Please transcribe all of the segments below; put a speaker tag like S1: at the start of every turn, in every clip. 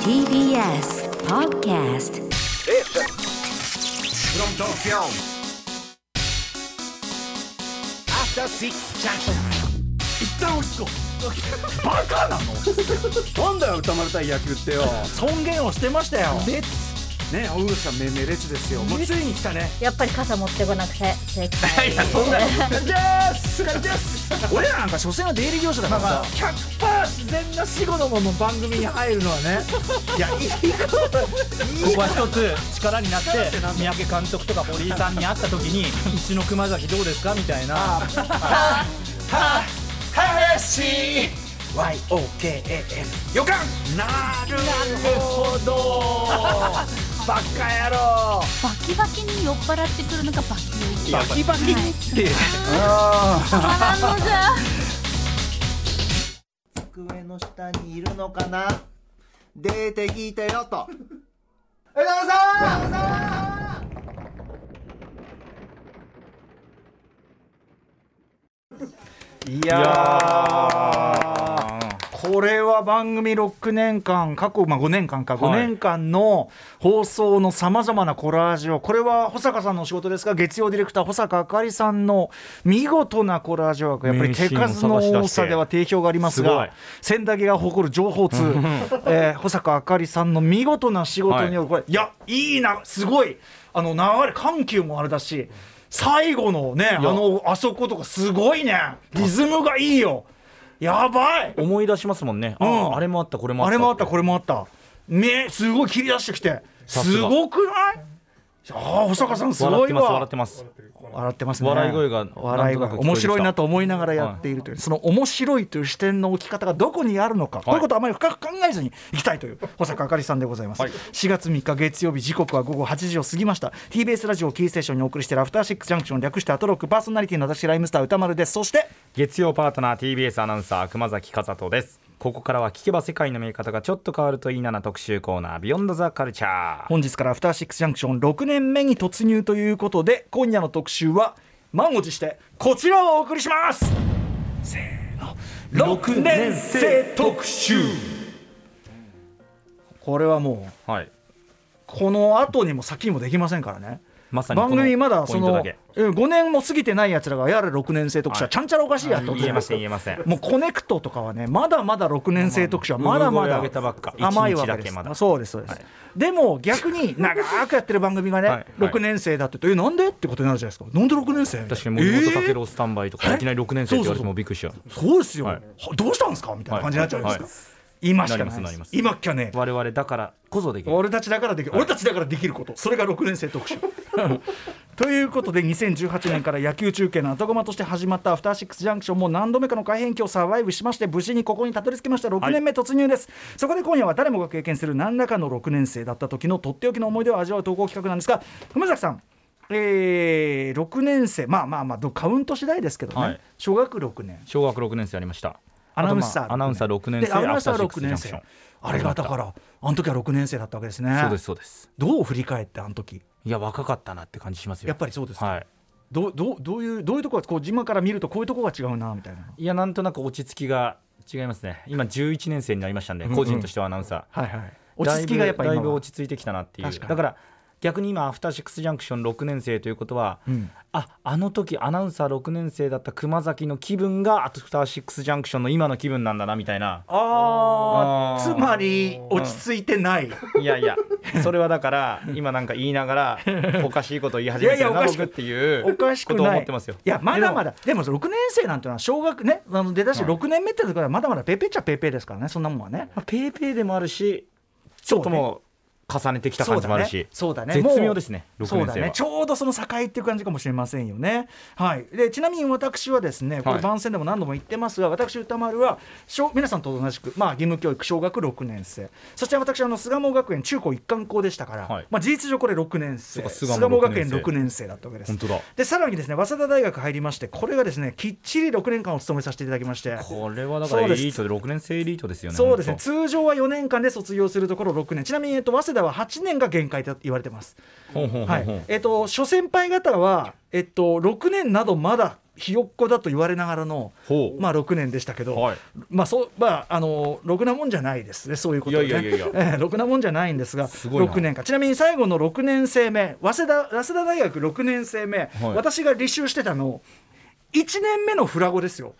S1: TBS Podcast
S2: From Tokyo After Six Junction 一旦落ち着こうバカなの。なんだよ歌丸対野球ってよ。
S3: 尊厳をしてましたよ。
S2: レッツね大口さん命名列ですよ。もうついに来たね。
S4: やっぱり傘持ってこなくて正解。
S2: いやそんな。感じです感じです。
S3: 俺らなんか所詮は出入り業者だからさ。
S2: 100%自然な死後のもの番組に入るのはね いやいいこと
S5: ここは一つ力になって三宅監督とか堀井さんに会った時に「うちの熊崎どうですか?」みたいな
S2: 林 YOKAN 予感なるほどバカ野郎
S4: バキバキに酔っ払ってくるのがバキ酔い。
S2: バキバキって
S4: たまらんのじゃ。
S6: 机の下にいるのかな？出てきてよと。枝野さん！
S3: いやーこれは番組6年間過去、まあ、5年間か。5
S5: はい。
S3: 年間の放送のさまざまなコラージュをこれは保坂さんのお仕事ですが月曜ディレクター保坂あかりさんの見事なコラージュ枠やっぱり手数の多さでは定評がありますが千駄木が誇る情報通、えー保坂あかりさんの見事な仕事によるこれ、い、やいいなすごい。あの流れ緩急もあれだし最後のねあのあそことかすごいね。リズムがいいよやばい。
S5: 思い出しますもんね、
S3: うん。
S5: あれもあったこれもあった
S3: あれもあったこれもあった。目すごい切り出してきて。
S5: す
S3: ごくない？ああ保坂さんすごい
S5: 笑ってます笑
S3: わ
S5: ってます。
S3: 笑ってますね。
S5: 笑い声が
S3: 笑い声面白いなと思いながらやっているという、その面白いという視点の置き方がどこにあるのか、こういうことをあまり深く考えずにいきたいという保坂あかりさんでございます、
S5: はい。
S3: 4月3日月曜日時刻は午後8時を過ぎました。TBS ラジオをキーステーションにお送りしているアフターシックスジャンクション略してアトロックパーソナリティの私ライムスター歌丸です。そして
S5: 月曜パートナー TBS アナウンサー熊崎和人ですここからは聞けば世界の見え方がちょっと変わるといいなな特集コーナービヨンドザカルチャー
S3: 本日からアフターシックスジャンクション6年目に突入ということで今夜の特集は満を持してこちらをお送りします。せーの6年生特集。これはもう
S5: はい。
S3: この後にも先にもできませんからね
S5: まさに
S3: 番組まだその
S5: ポイントだけ。
S3: うん5年も過ぎてないやつらがやれ6年生特集は
S5: はい。
S3: ちゃんちゃらおかしいやと
S5: 言えません言えません
S3: もうコネクトとかはねまだまだ6年生特集はまだまだ甘いわけです。そうですそうです、でも逆に長くやってる番組がね、
S5: はいはい。
S3: 6年生だってとえなんでってことになるじゃないですか。なんで6年生
S5: 確かに森本
S3: えー？
S5: 武郎スタンバイとかいきなり6年生って言われてもびっくりしちゃう。
S3: そうですよ、どうしたんですか？みたいな感じになっちゃうんですよ、
S5: はい
S3: 今しかないで
S5: なりますなります。
S3: 今っきゃね。
S5: 我々だからこそできる。
S3: 俺たちだからできる、俺たちだからできること。それが6年生特集。ということで2018年から野球中継の後駒として始まったアフターシックスジャンクションも何度目かの改変期をサバイブしまして無事にここにたどり着きました。6年目突入です、そこで今夜は誰もが経験する何らかの6年生だった時のとっておきの思い出を味わう投稿企画なんですが熊崎さんえー、6年生。まあまあまあどカウント次第ですけどね、
S5: はい。
S3: 小学6年。
S5: 小学6年生ありました
S3: アナウンサー
S5: アナウンサー6年生
S3: でアナウンサー6
S5: アフターシックスジャン
S3: 年生。あれがだからあの時は6年生だったわけですね。
S5: そうですそうです。
S3: どう振り返ってあの時？
S5: いや若かったなって感じしますよ。
S3: やっぱりそうですか？
S5: はい。
S3: どうどうどういうどういうところがこう今から見るとこういうところが違うなみたいな。い
S5: やなんとなく落ち着きが違いますね。今11年生になりましたんで、個人としてはアナウンサー。
S3: はいはい。落ち着きがやっぱり
S5: だいぶ落ち着いてきたなっていう。だから逆に今アフターシックスジャンクション6年生ということは、
S3: うん。
S5: ああの時アナウンサー6年生だった熊崎の気分がアフターシックスジャンクションの今の気分なんだなみたいな。あー。
S3: あつまり落ち着いてない、
S5: いやいやそれはだから今なんか言いながらおかしいことを言い始めてるな
S3: いやいやおかしく
S5: 僕っていう
S3: おかしく
S5: ことを
S3: ない
S5: 思ってますよ。
S3: いやまだまだでも6年生なんていうのは小学ねあの出だし
S5: はい
S3: 6年目ってところはまだまだペーペーっちゃペーペーですからねそんなもんはね。
S5: まあペーペーでもあるしちょっともう重ねてきた感じもあるし
S3: そうだね。
S5: 絶
S3: もう
S5: 妙ですね6
S3: そうだ
S5: 年生は。
S3: ねちょうどその境っていう感じかもしれませんよね。はい、でちなみに私はですねこれ
S5: はい
S3: 番宣でも何度も言ってますが、私歌丸は小皆さんと同じく、まあ、義務教育小学6年生。そして私あの巣鴨学園中高一貫校でしたから、
S5: はい。
S3: まあ、事実上これ6年生。
S5: 巣
S3: 巣
S5: 鴨
S3: 鴨学園
S5: 6
S3: 6年生だったわけです。
S5: 本当だ。
S3: でさらにですね早稲田大学入りましてこれがですねきっちり6年間お勤めさせていただきまして。
S5: これはだからエリートで6年生エリートですよね
S3: そうですね。
S5: 本
S3: 通常は4年間で卒業するところ6年。ちなみに、えっと、早稲田は8年が限界と言われてます。はい。えっと、諸先輩方は、えっと、6年などまだひよっこだと言われながらのまあ6年でしたけど、
S5: はい。
S3: まあそうまああのろくなもんじゃないですねそういうことで、ね、
S5: いやいやいやいや。
S3: ええろくなもんじゃないんですが
S5: すごいな。
S3: 6年間。ちなみに最後の6年生目早稲田早稲田大学6年生目、私が履修してたの1年目のフラゴですよ。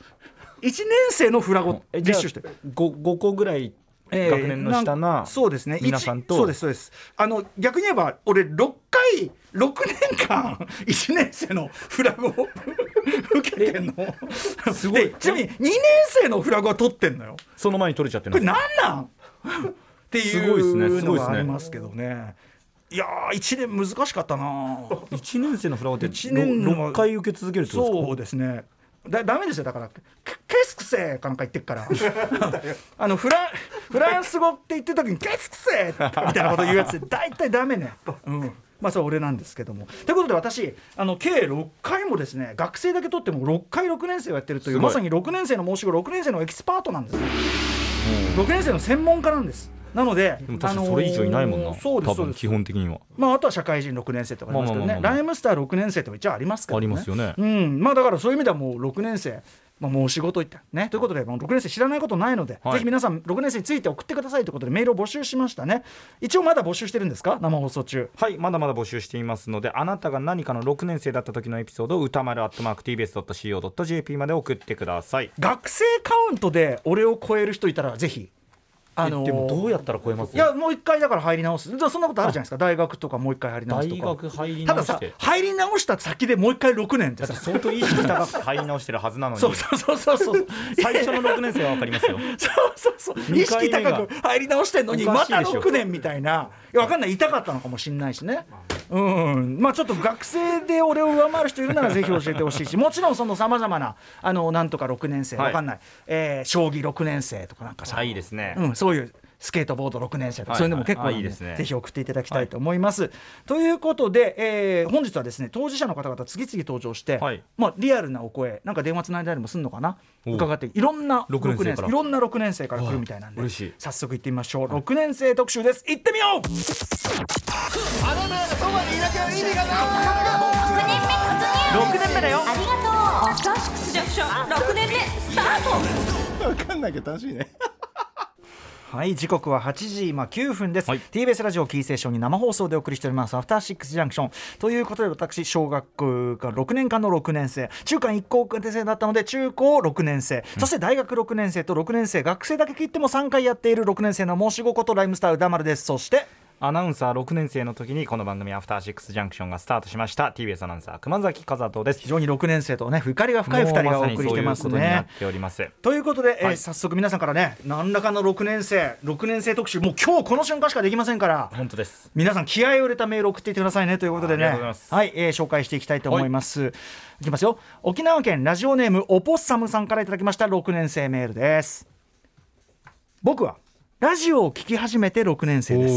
S3: 1年生のフラゴ履修して。る
S5: 5, 5個ぐらい
S3: えー
S5: 学年の下な
S3: そうですね。
S5: 皆さんと。
S3: 一そうですそうです。あの逆に言えば俺6回6年間 1年生のフラグを 受けてんの。
S5: すごい。
S3: でちなみに2年生のフラグは取ってんのよ。
S5: その前に取れちゃってる
S3: これ何なん？って
S5: い
S3: うの
S5: すごいですね
S3: がありますけどね。いやー1年難しかったな
S5: 1年生のフラゴって
S3: 一年の
S5: 6回受け続けるってことですか？
S3: そうですねだダメですよだから。ケケスクセーかなんか言ってっから。あのフラフランス語って言ってる時にケスクセーみたいなこと言うやつ大体ダメね、うん、まあそれは俺なんですけども。ということで私あの計6回もですね学生だけ取っても6回6年生をやってるというまさに6年生の申し子6年生のエキスパートなんです。よ6年生の専門家なんですなので
S5: でも確かにそれ以上いないもんな、
S3: あのーそうです
S5: 多分基本的には
S3: まあ、あとは社会人6年生とかありますけどね、
S5: まあまあまあまあ
S3: ライムスター6年生とか一応ありますからね。
S5: ありますよね
S3: うん、まあだからそういう意味ではもう6年生、まあ、もう仕事いったね。ということで、もう6年生知らないことないので、
S5: はい
S3: ぜひ皆さん6年生について送ってくださいということでメールを募集しましたね。一応まだ募集してるんですか？生放送中。
S5: はいまだまだ募集していますのであなたが何かの6年生だった時のエピソードを歌丸 @tbs.co.jp まで送ってください
S3: 学生カウントで俺を超える人いたらぜひ。あのー
S5: えでもどうやったら超えます？
S3: いやもう一回だから入り直す。そんなことあるじゃないですか。大学とかもう一回入り直すと
S5: 大
S3: か
S5: 学入り
S3: たださ入り直した先でもう一回6年ってさ
S5: 相当意識高く入り直してるはずなのに。
S3: そうそうそうそうそう。
S5: 最初の6年生は分かりますよ。
S3: そうそうそう意
S5: 二
S3: 識高く入り直してんのにまた
S5: おかしいでしょ。
S3: 6年みたいな。いやわかんない。痛かったのかもしれないしね。うん。まあちょっと学生で俺を上回る人いるならぜひ教えてほしいし。もちろんそのさまざまなあのなんとか6年生。
S5: はい。
S3: わかんない、えー将棋6年生とかなんかさ、
S5: あいいですね、
S3: うん、そういうスケートボード6年生とか、
S5: はい
S3: そういうのも結構
S5: いいですね。
S3: ぜひ送っていただきたいと思います。ということで、えー本日はですね当事者の方々次々登場して、
S5: はい。
S3: まあ、リアルなお声なんか電話つないだりもするのかな？
S5: お
S3: 伺っていろんな
S5: 六年生から。
S3: いろんな6年生から来るみたいなんで
S5: わあ嬉しい。
S3: 早速行ってみましょう、6年生特集です。行ってみよう
S4: ！6年目だよありがとうアフターシックスジャンクション6年目スタート。
S2: わかんないけど楽しいね
S3: はい時刻は8時今9分です、
S5: はい。
S3: TBS ラジオキーセーションに生放送でお送りしておりますアフターシックスジャンクション。ということで私小学校が6年間の6年生。中間一高校生だったので中高6年生、そして大学6年生と6年生。学生だけ切っても3回やっている6年生の申し子ことライムスター歌丸です。そして
S5: アナウンサー6年生の時にこの番組「アフターシックスジャンクション」がスタートしました。TBS アナウンサー熊崎和人です。
S3: 非常に6年生とねゆかりが深い2人がお送りしてます
S5: もうまういうことにな
S3: ね
S5: っております。
S3: ということで、えー
S5: はい。
S3: 早速皆さんからね何らかの6年生6年生特集もう今日この瞬間しかできませんから。
S5: 本当です。
S3: 皆さん気合を入れたメールを送っていってくださいねということでね。はい、えー紹介していきたいと思います、い、きますよ。沖縄県ラジオネームオポッサムさんからいただきました6年生メールです。僕はラジオを聞き始めて6年生です。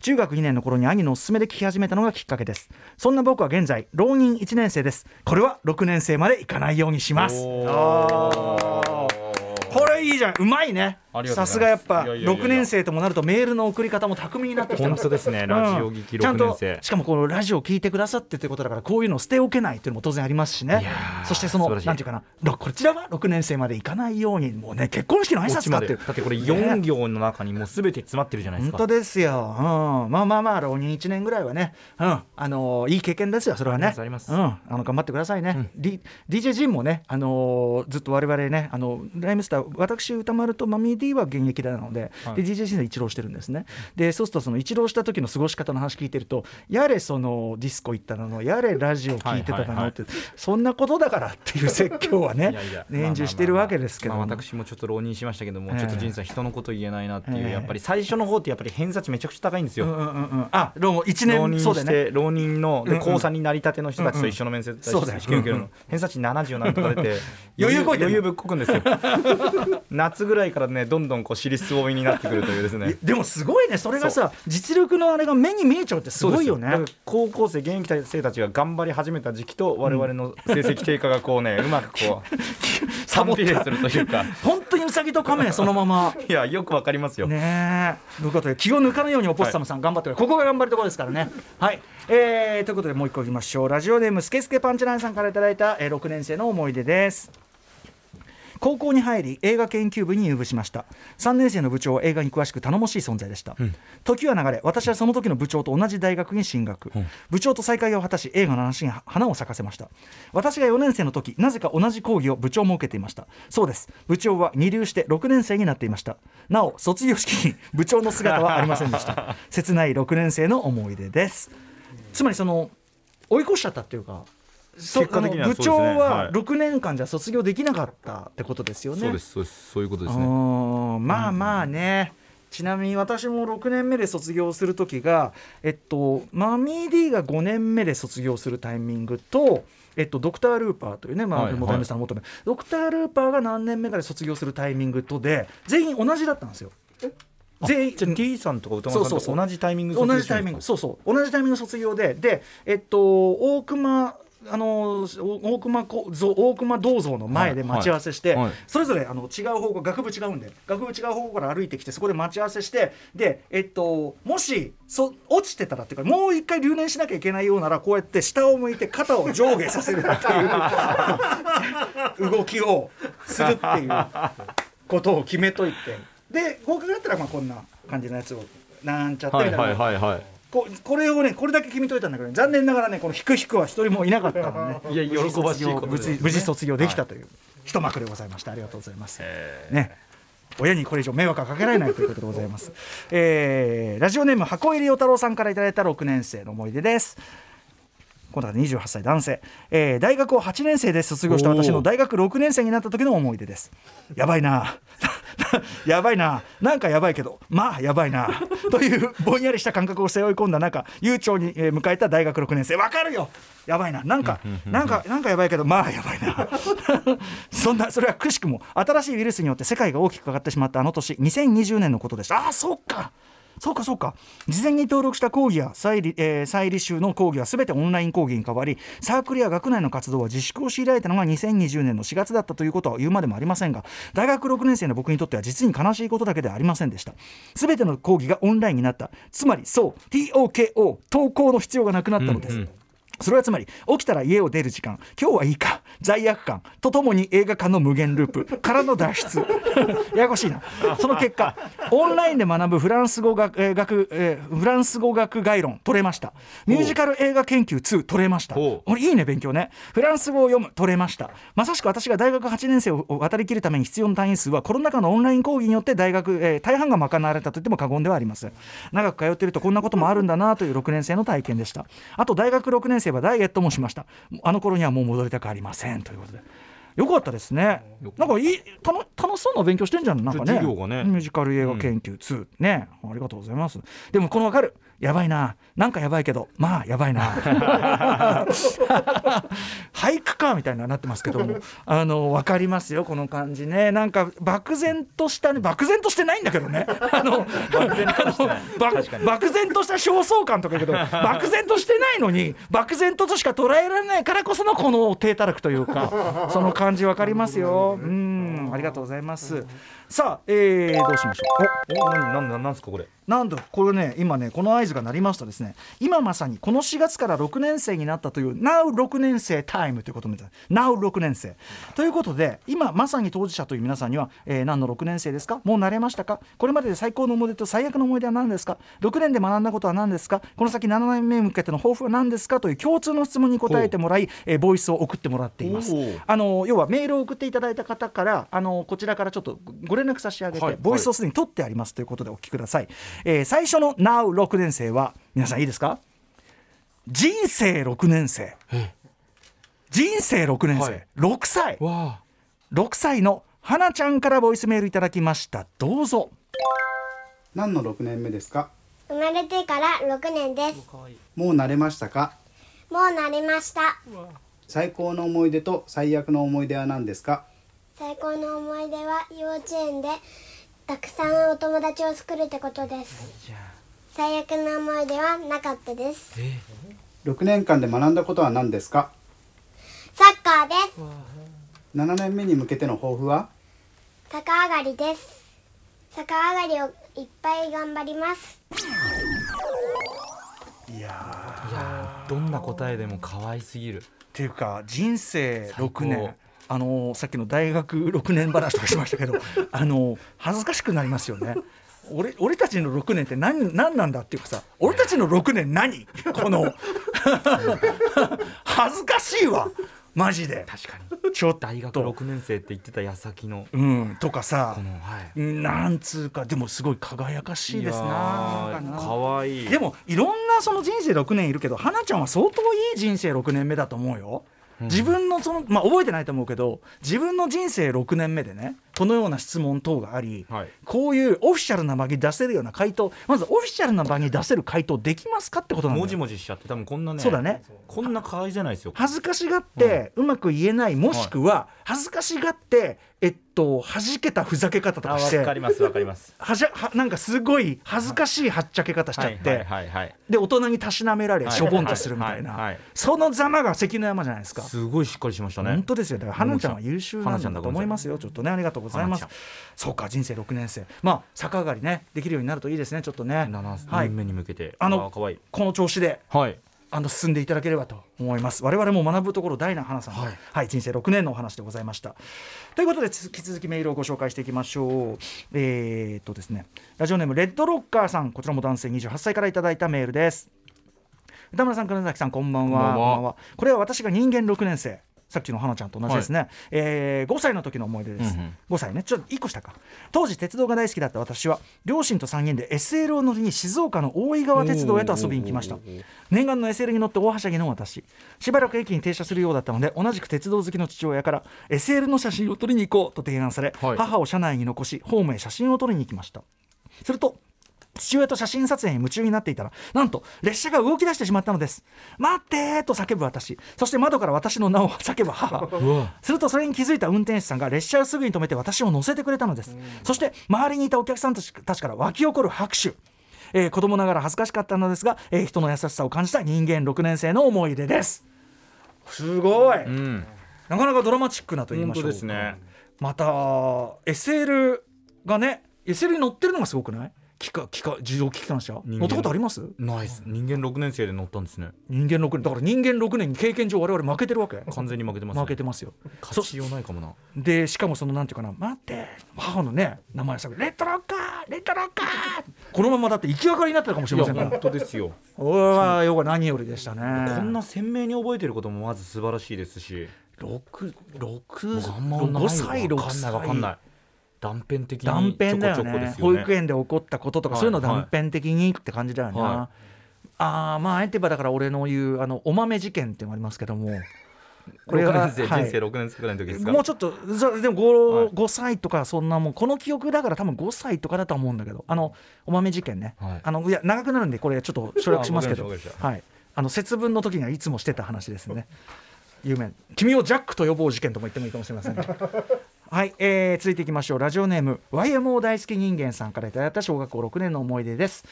S3: 中学2年の頃に兄のおすすめで聞き始めたのがきっかけです。そんな僕は現在浪人1年生です。これは6年生までいかないようにしますいいじゃん。うまいね。さ
S5: す。
S3: すがやっぱ
S5: いやいやいやいや。
S3: 6年生ともなるとメールの送り方も巧みになって
S5: 本当ですね。ラジオ聞き6
S3: ちゃんとしかもこのラジオを聞いてくださってということだからこういうのを捨ておけないというのも当然ありますしね。そしてそのなんていうかな。ろこちらは6年生までいかないようにもうね結婚式の挨拶かって。
S5: だってこれ4行の中にもう全て詰まってるじゃないですか。
S3: 本当ですよ、うん、まあまあまあ浪人1年ぐらいはね、うん。あのーいい経験ですよそれはね。
S5: あります。あ
S3: うん、あの頑張ってくださいね、D DJ ジンもね、あのーずっと我々ねあのライムスター私歌丸とマミー D は現役なので,、
S5: はい。
S3: で DJ ジンで一浪してるんですね。でそうするとその一浪した時の過ごし方の話聞いてるとやれそのディスコ行ったのやれラジオ聞いてたのって、そんなことだからっていう説教はね 年中してるわけですけども。
S5: まあ私もちょっと浪人しましたけども、
S3: ええ。
S5: ちょっと仁さん人のこと言えないなっていう、
S3: ええ
S5: やっぱり最初の方ってやっぱり偏差値めちゃくちゃ高いんですよ、
S3: うんうんうんうん。あどうも1
S5: 浪人
S3: 年そうだよね。
S5: して、浪人の高3になりたての人たちと一緒の面接
S3: そうだよ。
S5: 試験受けるの偏差値70なんとか出て
S3: 余裕こいてんの。
S5: 余裕ぶっこくんですよ夏ぐらいからねどんどんこう尻すぼみになってくるというですね。
S3: でもすごいね。それがさ実力のあれが目に見えちゃうってすごいよね。
S5: 高校生現役生たちが頑張り始めた時期と我々の成績低下がこうね、うまくこう
S3: サボった
S5: 反比例するというか。
S3: 本当にウサギとカメそのまま。
S5: いやよくわかりますよ、
S3: ねえ。ということで気を抜かないようにオポッサムさん頑張ってくれ、ここが頑張るところですからね。はい、えー、ということでもう一個いきましょう。ラジオネームスケスケパンチラインさんからいただいた、えー、6年生の思い出です高校に入り映画研究部に入部しました。3年生の部長は映画に詳しく頼もしい存在でした、時は流れ私はその時の部長と同じ大学に進学、部長と再会を果たし映画の話に花を咲かせました。私が4年生の時なぜか同じ講義を部長も受けていました。そうです。部長は二流して6年生になっていました。なお卒業式に部長の姿はありませんでした。切ない6年生の思い出です。つまりその追い越しちゃったっていうかそ
S5: 結果的には
S3: あの部長は
S5: はい。
S3: 6年間じゃ卒業できなかったってことですよね。
S5: そうですそうです。そういうことです
S3: う
S5: ね
S3: ん。まあまあね、ちなみに私も6年目で卒業する時が、えっと、マミー D が5年目で卒業するタイミングと、えっと、ドクター・ルーパーというね、まあ、
S5: はい
S3: モタミさんの元の、ドクター・ルーパーが何年目かで卒業するタイミングとで全員同じだったんですよ。全員
S5: じゃあ T さんとか歌丸さんと同じタイミング
S3: 同じタイミング。そうそう。同じタイミング卒業で。でえっと大熊あの大熊こぞ大熊銅像の前で待ち合わせして、
S5: はい。はい
S3: それぞれあの違う方向学部違うんで学部違う方向から歩いてきてそこで待ち合わせしてでえっともしそ落ちてたらっていうかもう一回留年しなきゃいけないようならこうやって下を向いて肩を上下させるっていう 動きをするっていうことを決めといて。で合格だったらまあこんな感じのやつをなんちゃってみたいな。
S5: はいはいはいはい
S3: ここれをねこれだけ決めといたんだけど、残念ながらねこの引く引くは一人もいなかったので、ね、
S5: いや喜ばしいことね
S3: 事無事卒業できたという、一幕でございました。ありがとうございます。ね。親にこれ以上迷惑はかけられないということでございます、えーラジオネーム箱入りお太郎さんからいただいた6年生の思い出です今度は28歳男性、えー大学を8年生で卒業した私の大学6年生になった時の思い出です。やばいな。やばいな。なんかやばいけど。まあやばいな。というぼんやりした感覚を背負い込んだ中悠長にえー迎えた大学6年生。わかるよ。やばいな。なんかなんかなんかやばいけどまあやばいな。そんなそれはくしくも新しいウイルスによって世界が大きく変わってしまったあの年2020年のことでした。ああそっかそうかそうか。事前に登録した講義や再理,、えー再履修の講義はすべてオンライン講義に変わりサークルや学内の活動は自粛を強いられたのが2020年の4月だったということは言うまでもありませんが大学6年生の僕にとっては実に悲しいことだけではありませんでした。すべての講義がオンラインになった。つまりそう TOKO 投稿の必要がなくなったのです、それはつまり起きたら家を出る時間。今日はいいか罪悪感とともに映画館の無限ループからの脱出。ややこしいな。その結果オンラインで学ぶフランス語学,、えー学えーフランス語学概論取れました。ミュージカル映画研究2取れました。これいいね勉強ね。フランス語を読む取れました。まさしく私が大学8年生を渡りきるために必要な単位数はコロナ禍のオンライン講義によって大学、えー大半が賄われたと言っても過言ではありません。長く通っているとこんなこともあるんだなという6年生の体験でした。あと大学6年生はダイエットもしました。あの頃にはもう戻りたくありませんということで。よかったですね。なんかいい楽楽しそうな勉強してんじゃん。なんかね。
S5: ね。
S3: ミュージカル映画研究2、ね。ありがとうございます。でもこの分かるやばいな。なんかやばいけどまあやばいな。俳句かみたいななってますけども。あの分かりますよこの感じね。なんか漠然としたね漠然としてないんだけどね。あの漠然とした焦燥感とかけど漠然としてないのに漠然ととしか捉えられないからこそのこの低たらくというかその感じ分かりますよ。うん。ありがとうございますさあ、えーどうしましょう。お
S5: お何なんなんなんですかこれ。
S3: なんだこれね今ねこの合図が鳴りますとですね。今まさにこの4月から6年生になったという Now6 年生タイムということになって Now6 年生ということで今まさに当事者という皆さんには、えー何の6年生ですか？もう慣れましたか？これまでで最高の思い出と最悪の思い出は何ですか？6年で学んだことは何ですか？この先7年目に向けての抱負は何ですか？という共通の質問に答えてもらい、えーボイスを送ってもらっています。あの要はメールを送っていただいた方からあのこちらからちょっとご連絡差し上げて、
S5: はい
S3: ボイスをすでに取ってありますということでお聞きください、えー最初の Now6 年生は皆さんいいですか？人生6年生。人生6年生、
S5: はい。
S3: 6歳。
S5: わあ。
S3: 6歳の花ちゃんからボイスメールいただきました。どうぞ。
S7: 何の6年目ですか？
S8: 生まれてから6年です。
S7: もう慣れましたか？
S8: もう慣れました。
S7: 最高の思い出と最悪の思い出は何ですか？
S8: 最高の思い出は幼稚園でたくさんお友達を作るってことです。最悪な思い出はなかったです。
S7: 6年間で学んだことは何ですか？
S8: サッカーです。
S7: 7年目に向けての抱負は？
S8: 逆上がりです。逆上がりをいっぱい頑張ります。
S3: いやー。
S5: いやーどんな答えでも可愛すぎる。
S3: っていうか人生
S5: 最高。
S3: 6年あのさっきの大学6年話とかしましたけど あの恥ずかしくなりますよね。俺俺たちの6年って何何なんだっていうかさ俺たちの6年何？この 恥ずかしいわマジで。
S5: 確かに。
S3: ちょっ
S5: 大学
S3: と。
S5: 6年生って言ってた矢先の。
S3: うんとかさ
S5: はい。
S3: なんつうかでもすごい輝かしいですなかな。
S5: 可愛い。
S3: でもいろんなその人生6年いるけど花ちゃんは相当いい人生6年目だと思うよ。自分のそのまあ覚えてないと思うけど自分の人生6年目でねこのような質問等があり、
S5: はい。
S3: こういうオフィシャルな場に出せるような回答まずオフィシャルな場に出せる回答できますかってことなんだよ。
S5: もじもじしちゃって多分こんなね
S3: そうだね。
S5: こんな可愛いじゃないですよ。
S3: 恥ずかしがってうまく言えないもしくは恥ずかしがってえっと弾けたふざけ方と
S5: あ
S3: かして
S5: わかりますわかります。
S3: はじゃはなんかすごい恥ずかしいはっちゃけ方しちゃって、
S5: はいはいはいはい。
S3: で大人にたしなめられ
S5: はい。
S3: しょぼんとするみたいな。いそのざまが関の山じゃないですか。
S5: すごいしっかりしましたね。
S3: 本当ですよ。だから花ちゃんは優秀なんだと思いますよ。ちょっとねありがとうございます。そうか人生6年生。まあ逆上がりねできるようになるといいですねちょっとね。
S5: 7
S3: はい。
S5: 年目に向けて。
S3: あの
S5: 可愛い。
S3: この調子で
S5: はい。
S3: あの進んでいただければと思います。我々も学ぶところ大な花さんの、は
S5: はいい
S3: 人生6年のお話でございました。ということで引き続きメールをご紹介していきましょう。えー、っとですね。ラジオネームレッドロッカーさん。こちらも男性28歳からいただいたメールです。歌村さん金崎さんこんばんは。
S5: こんばんは。
S3: これは私が人間6年生さっきの花ちゃんと同じですね、えー5歳の時の思い出です、
S5: うんうん。
S3: 5歳ね。ちょっと1個下か。当時鉄道が大好きだった私は両親と3人で SL を乗りに静岡の大井川鉄道へと遊びに来ました。念願の SL に乗って大はしゃぎの私。しばらく駅に停車するようだったので同じく鉄道好きの父親から SL の写真を撮りに行こうと提案され、
S5: はい。
S3: 母を車内に残しホームへ写真を撮りに行きました。すると父親と写真撮影に夢中になっていたらなんと列車が動き出してしまったのです。待ってーと叫ぶ私。そして窓から私の名を叫ぶ母。するとそれに気づいた運転手さんが列車をすぐに止めて私を乗せてくれたのです。そして周りにいたお客さんたちから湧き起こる拍手。えー子供ながら恥ずかしかったのですが、えー人の優しさを感じた人間6年生の思い出です。すごい、
S5: うん。
S3: なかなかドラマチックなと言いましょう
S5: 本当ですね。
S3: また SL がね SL に乗ってるのがすごくない？機械機械自動機関車乗ったことあります？
S5: ナイス人間6年生で乗ったんですね。
S3: 人間6年だから人間6年に経験上我々負けてるわけ。
S5: 完全に負けてますね
S3: 負けてますよ。
S5: 勝ちようないかもな。
S3: でしかもそのなんていうかな待って母のね名前さレッドロッカー！レッドロッカー！このままだって行きがかりになってたかもしれませんから。
S5: 本当ですよ。
S3: 俺はよく何よりでしたね。
S5: こんな鮮明に覚えてることもまず素晴らしいですし。
S3: 六六
S5: 僕あんまない
S3: 5歳6
S5: わかんない
S3: 歳
S5: わかんない断片的に
S3: 断片だよね。保育園で起こったこととか、
S5: はい
S3: そういうの断片的にって感じだよな、
S5: は
S3: ああまああえてばだから俺の言うあのお豆事件っていうのがありますけども。これ
S5: 6
S3: は
S5: 人生6年生くらいの時ですか？
S3: もうちょっとそでも 5,、
S5: はい。
S3: 5歳とかそんなもんこの記憶だから多分5歳とかだとは思うんだけど。あのお豆事件ね、
S5: はい。
S3: あのいや長くなるんでこれちょっと省略しますけど。はい。あの節分の時にはいつもしてた話ですね。有名君をジャックと呼ぼう事件とも言ってもいいかもしれませんねはい、えー、続いていきましょう。ラジオネーム YMO 大好き人間さんからいただいた小学校6年の思い出です。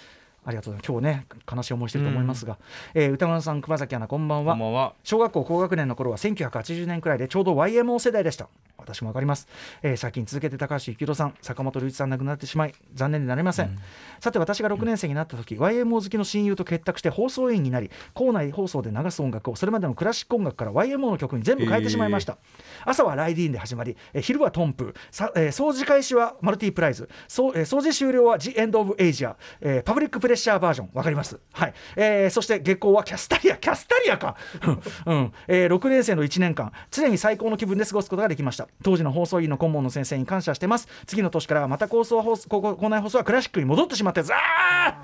S3: ありがとうございます。今日ね悲しい思いしてると思いますが、えー歌丸さん熊崎アナこんばんは。
S5: こんばんは。
S3: 小学校高学年の頃は1980年くらいでちょうど YMO 世代でした。私もわかります、えー、最近続けて高橋幸宏さん坂本龍一さん亡くなってしまい残念でなりません、さて私が6年生になった時、YMO 好きの親友と結託して放送委員になり校内放送で流す音楽をそれまでのクラシック音楽から YMO の曲に全部変えてしまいました、朝はライディーンで始まり、えー昼はトンプさ、えー掃除開始はマルティプライズそう、えー掃除終了は The End of Asia、えーパブリックプレレッシャーバージョン。わかります？はい、えーそして月光はキャスタリア。キャスタリアか、うん。えー6年生の1年間。常に最高の気分で過ごすことができました。当時の放送委員の顧問の先生に感謝してます。次の年からまた放送放送ここ校内放送はクラシックに戻ってしまってザー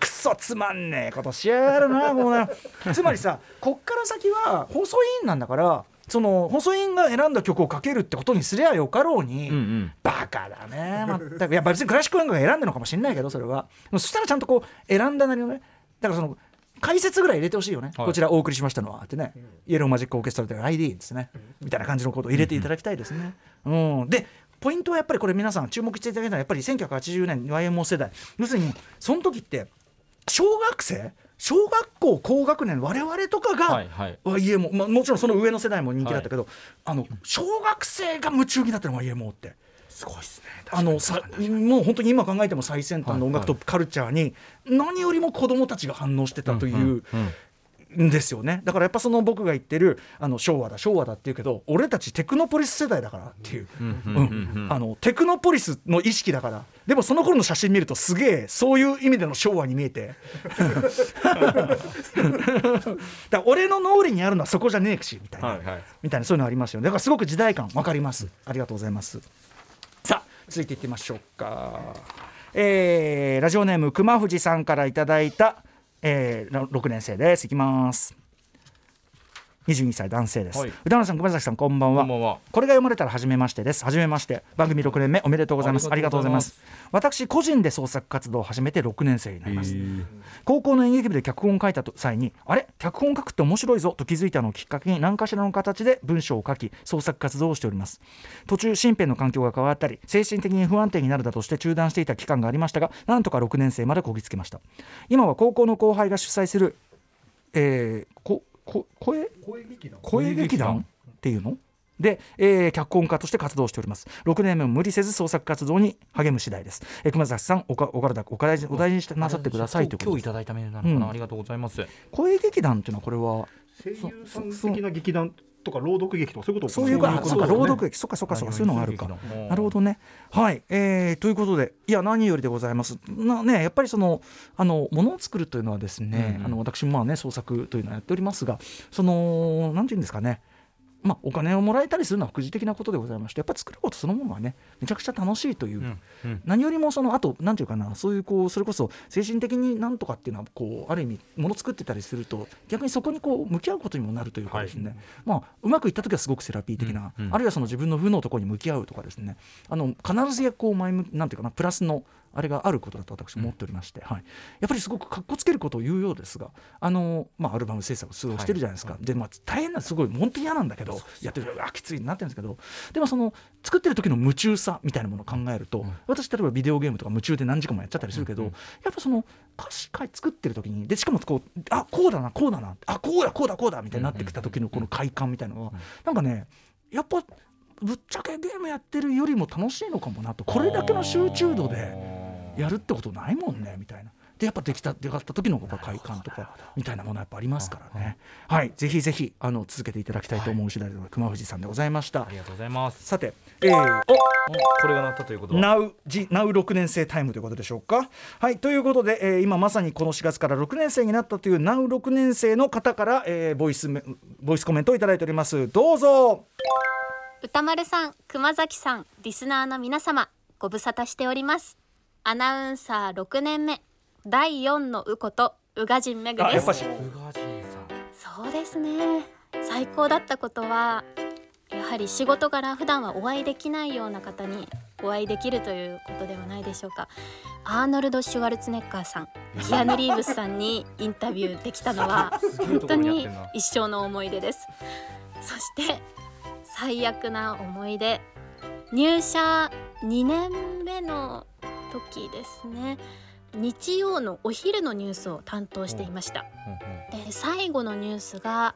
S3: くそつまんねえことしやがるなもうな。つまりさこっから先は放送委員なんだからその放送委員が選んだ曲をかけるってことにすりゃよかろうに、
S5: うんうん。
S3: バカだね全く。いや別にクラシック音楽が選んだのかもしれないけどそれはそしたらちゃんとこう選んだなりのねだからその解説ぐらい入れてほしいよね、
S5: はい。
S3: こちらお送りしましたのはってね、イエローマジックオーケストラで ID ですね、みたいな感じのことを入れていただきたいですね、うん、でポイントはやっぱりこれ皆さん注目していただきたいのはやっぱり1980年 YMO 世代。要するにその時って小学生小学校高学年我々とかが、
S5: はいはい。
S3: YMO、まあ、もちろんその上の世代も人気だったけど、あの小学生が夢中になってるの YMO って。
S5: すごいですね。
S3: あのさもう本当に今考えても最先端の音楽とカルチャーに何よりも子どもたちが反応してたという。んですよね。だからやっぱその僕が言ってるあの昭和だ昭和だって言うけど俺たちテクノポリス世代だからっていう。うんあのテクノポリスの意識だから。でもその頃の写真見るとすげえそういう意味での昭和に見えて。だ俺の脳裏にあるのはそこじゃねえしみたいな、
S5: はいはい。
S3: みたいなそういうのありますよね。だからすごく時代感わかります。ありがとうございます。さあ続いていってみましょうか。えーラジオネーム熊藤さんからいただいた、えー、6年生です。いきます。22歳男性です、
S5: はい。
S3: 歌村さん熊崎さんこんばんは。
S5: こんばんは。
S3: これが読まれたら初めましてです初めまして番組6年目おめでとうございます。あ
S5: あり
S3: りがとうございま
S5: す。す
S3: 私個人で創作活動を始めて6年生になります。高校の演劇部で脚本を書いた際にあれ？脚本書くって面白いぞと気づいたのをきっかけに何かしらの形で文章を書き創作活動をしております。途中身辺の環境が変わったり精神的に不安定になるだとして中断していた期間がありましたがなんとか6年生までこぎつけました。今は高校の後輩が主催する、えーここ声？
S7: 声劇団。
S3: 声劇団？っていうの？で、えー脚本家として活動しております。6年目も無理せず創作活動に励む次第です、えー熊崎さんおかお体お大事お大事にしてなさってくださいということです。
S5: 今日いただいたメールなのかな、
S3: うん。
S5: ありがとうございます。
S3: 声劇団っていうのはこれは？
S2: 声優さん的な劇団とか朗読劇とかそういうこと
S3: そういうか
S2: こと
S3: そうか朗読劇。そっかそっかそっかそういうのがあるか。なるほどね。はい、えーということでいや何よりでございます。なねやっぱりそのあのものを作るというのはですね、あの私もまあね創作というのをやっておりますがそのなんていうんですかねまあ、お金をもらえたりするのは副次的なことでございましてやっぱり作ることそのものはねめちゃくちゃ楽しいという、
S5: うんうん。
S3: 何よりもそのあとなんていうかなそういうこうそれこそ精神的になんとかっていうのはこうある意味もの作ってたりすると逆にそこにこう向き合うことにもなるというかですね、まあうまくいった時はすごくセラピー的な、
S5: うんうん
S3: あるいはその自分の負のところに向き合うとかですね。あの必ずやこう前向きなんていうかなプラスのあれがあることだと私思っておりまして、はい、やっぱりすごくかっこつけることを言うようですがあの、まあ、アルバム制作をしてるじゃないですか、で、まあ、大変なすごい本当に嫌なんだけどやってるあきついなってるんですけどでもその作ってる時の夢中さみたいなものを考えると、私例えばビデオゲームとか夢中で何時間もやっちゃったりするけど、やっぱその歌詞書い作ってる時にでしかもこうあこうだなこうだなあこうだこうだこうだみたいになってきた時のこの快感みたいなのは、なんかねやっぱぶっちゃけゲームやってるよりも楽しいのかもなと。これだけの集中度でやるってことないもんねみたいな。でやっぱできた出かった時のやっぱ快感とかみたいなものはやっぱありますからね。はい、ぜひぜひあの続けていただきたいと思う次第で熊藤さんでございました
S5: あ。りがとうございます
S3: さて、えー、
S5: これがなったということは
S3: ？Now, G- Now 6年生タイムということでしょうか？はいということで、えー今まさにこの4月から6年生になったという Now 6年生の方から、えーボイスメボイスコメントをいただいております。どうぞ。
S9: 歌丸さん、熊崎さん、リスナーの皆様、ご無沙汰しております。アナウンサー6年目、第4のウこと宇賀神めぐです。
S3: あやっぱ。し
S5: 宇賀神さん。
S9: そうですね。最高だったことは、やはり仕事柄普段はお会いできないような方にお会いできるということではないでしょうか。アーノルド・シュワルツェネッガーさん、キアヌ・リーブスさんにインタビューできたのは 本当に一生の思い出です。そして最悪な思い出。入社2年目の時ですね。日曜のお昼のニュースを担当していました。で最後のニュースが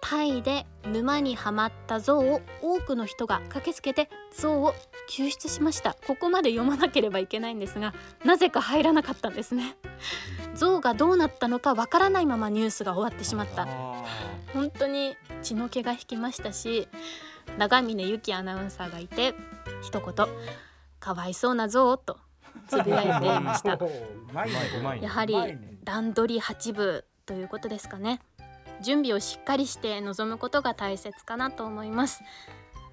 S9: タイで沼にはまった象を多くの人が駆けつけて象を救出しました。ここまで読まなければいけないんですがなぜか入らなかったんですね。象がどうなったのかわからないままニュースが終わってしまった。本当に血の気が引きましたし長峰由紀アナウンサーがいて一言「かわいそうな象」とつぶやいていました。やはり段取り8部ということですかね。準備をしっかりして臨むことが大切かなと思います。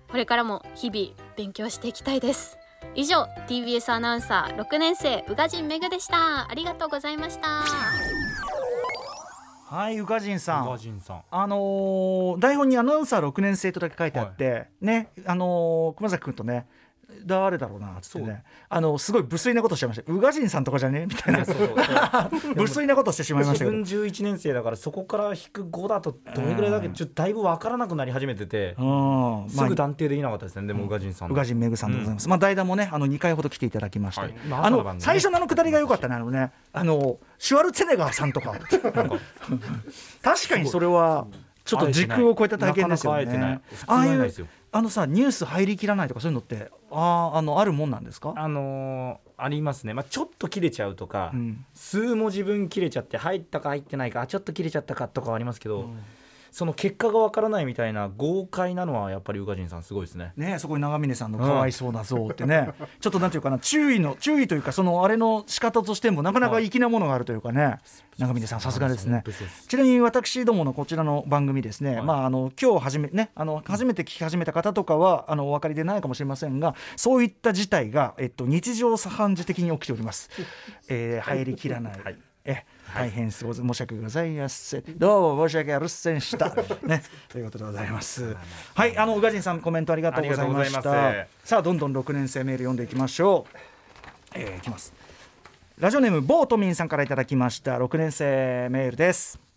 S9: これからも日々勉強していきたいです。以上 TBS アナウンサー6年生宇賀神めぐでした。ありがとうございました。
S3: はい宇賀神さ
S5: 宇賀
S3: ん。
S5: 神さん。
S3: あのー台本にアナウンサー6年生とだけ書いてあって、ねあのー熊崎君とね誰だろうなっつってね。あのすごい無粋なことしちゃいました。宇賀神さんとかじゃねみたいな。無粋なことしてしまいましたけど。
S5: 自分11年生だからそこから引く5だとどれぐらいだっけ？ちょっとだいぶ分からなくなり始めてて
S3: うん。
S5: すぐ断定できなかったですね。でも宇賀神さんの。
S3: 宇賀神めぐさんでございます、まあ代打もねあの2回ほど来ていただきました、
S5: はい。まあ
S3: あの最初のあのくだりが良かったね。あのねあのシュワルツェネッガーさんとか。確かにそれはちょっと時空を超えた体験ですよね。ああいうあのさニュース入りきらないとかそういうのってあーあのあるもんなんですか？
S5: あのーありますね、まあ、ちょっと切れちゃうとか、
S3: うん。
S5: 数文字分切れちゃって入ったか入ってないかあちょっと切れちゃったかとかはありますけど、その結果がわからないみたいな豪快なのはやっぱり宇賀神さんすごいですね。
S3: ねそこに長峰さんのかわいそうな像ってね、ちょっとなんていうかな注意の注意というかそのあれの仕方としてもなかなか粋なものがあるというかね、長峰さんさすがですね。ちなみに私どものこちらの番組ですね、まああの今日初めねあの初めて聞き始めた方とかはあのお分かりでないかもしれませんがそういった事態がえっと日常茶飯事的に起きております、えー入りきらない、え大変すご申し訳ございません。どうも申し訳ありませんした。ね、ということでございます。はい、あの宇賀神さんコメントありがとうございました
S5: ま。
S3: さあどんどん6年生メール読んでいきましょう。えー、いきます。ラジオネームボートミンさんからいただきました6年生メールです。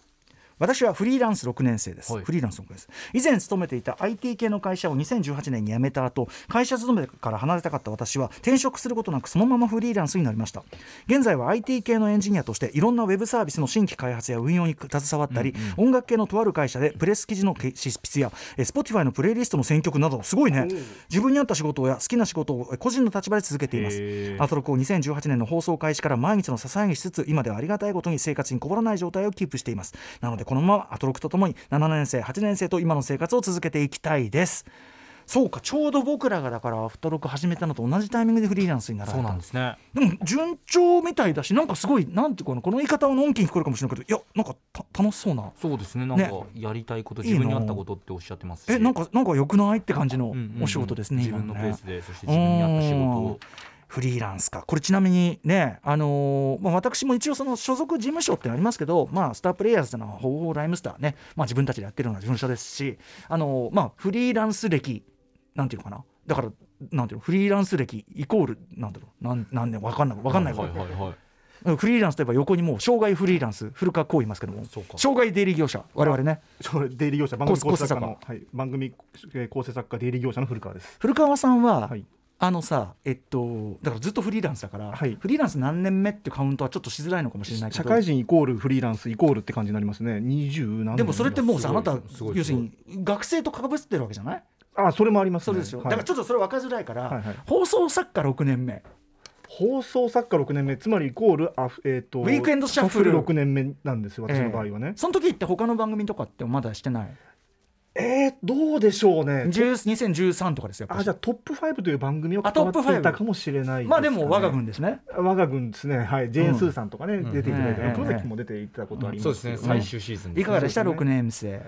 S3: 私はフリーランス6年生です、
S5: はい。
S3: フリーランス6年生以前勤めていた IT 系の会社を2018年に辞めた後会社勤めから離れたかった私は転職することなくそのままフリーランスになりました。現在は IT 系のエンジニアとしていろんなウェブサービスの新規開発や運用に携わったり、音楽系のとある会社でプレス記事の執筆やえ Spotify のプレイリストの選曲などすごいね。自分に合った仕事や好きな仕事をえ個人の立場で続けています。アトロクを2018年の放送開始から毎日の支えにしつつ今ではありがたいことに生活にこぼらない状態をキープしています。なのでこのままアトロクとともに7年生8年生と今の生活を続けていきたいですそうかちょうど僕らがだからアフターロック始めたのと同じタイミングでフリーランスになられ
S5: そう
S3: た
S5: なんですね。
S3: でも順調みたいだしなんかすごいなんていうかなこの言い方はのんきに聞こえるかもしれないけどいやなんかた楽しそうな
S5: そうですね。なんかやりたいこと、
S3: いいな
S5: 自分に合ったことっておっしゃってますし。
S3: えなんかなんか良くないって感じの
S5: うんうんうん
S3: お仕事ですね、
S5: 自
S3: 今ね
S5: 分のペースで、そして自分に合った仕事を。
S3: フリーランスか。これちなみにね、あのーまあ、私も一応その所属事務所ってありますけど、まあ、スタープレイヤーズというのはほぼライムスターね、まあ、自分たちでやってるような事務所ですし、あのーまあ、フリーランス歴なんていうのかな。だからなんていうのフリーランス歴イコールなんだろう。なんなんでわかんないわかんない
S5: はいはいはい。
S3: フリーランスといえば横にもう障害フリーランス古川こう言いますけども。
S5: そうか。
S3: 障害出入り業者。我々ね。
S10: それ出入り業者。番組構成作家
S3: 構
S10: の、はい、番組えー構成作家出入り業者の古川です。
S3: 古川さんは、
S10: はい
S3: あのさえっとだからずっとフリーランスだから、
S10: はい。
S3: フリーランス何年目ってカウントはちょっとしづらいのかもしれないけど。
S10: 社会人イコールフリーランスイコールって感じになりますね。二十何年
S3: でもそれってもうさあなた要するに学生とかぶってるわけじゃない？
S10: あそれもあります、ね。
S3: そうですよ、
S10: はい
S3: だからちょっとそれ分かりづらいから、
S10: はいはい。
S3: 放送作家6年目。
S10: 放送作家6年目つまりイコールあえっ、と
S3: ウィークエンドシャッフル。
S10: 6年目なんですよ私の場合はね。
S3: その時って他の番組とかってまだしてない？
S10: えー、どうでしょうね。
S3: 10 2013とかですよ
S10: あじゃあトップ5という番組を
S3: あトップ
S10: 関わっていた
S3: 5
S10: かもしれないですかね、
S3: まあでも我が軍ですね。
S10: 我が軍ですね。はい。ジェーン・スーさんとかね、
S5: ん。
S10: 出ていただいて、
S3: うん。
S10: プロジェクトも出ていただくことあります
S5: そうですね。最終シーズンです
S3: いかがでした、
S10: ね
S3: 6年生。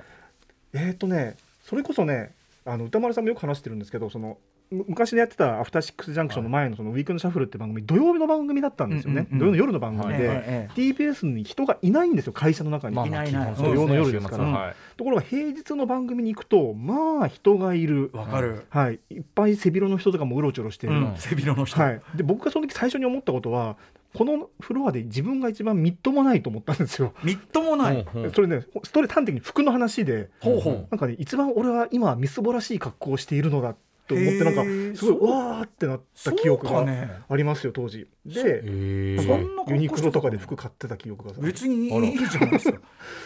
S10: えーとね、それこそね、あの歌丸さんもよく話してるんですけど、そのむ昔でやってたアフターシックスジャンクションの前のそのウィークエンドシャッフルって番組、土曜日の番組だったんですよね。
S3: うんうんうん。
S10: 土曜の夜の番組で、
S3: ええ
S10: TBS に人がいないんですよ、会社の中に。
S5: まあ
S3: いない。いな
S10: 土曜の夜ですから。ところが平日の番組に行くと、まあ人がいる。
S3: わかる、
S10: はい、いっぱい背広の人とかもうろちょろしてる。
S3: うん、背広の人、
S10: はい、で僕がその時最初に思ったことはこのフロアで自分が一番みっともないと思ったんですよ。
S3: みっともない、
S10: それねストレ端的に服の話で
S3: ほうほう。
S10: なんかね一番俺は今みすぼらしい格好をしているのだと思ってなんかすごいわーってなった記憶がありますよ当時。でユニクロとかで服買ってた記憶が
S3: 別にいいじゃないですか。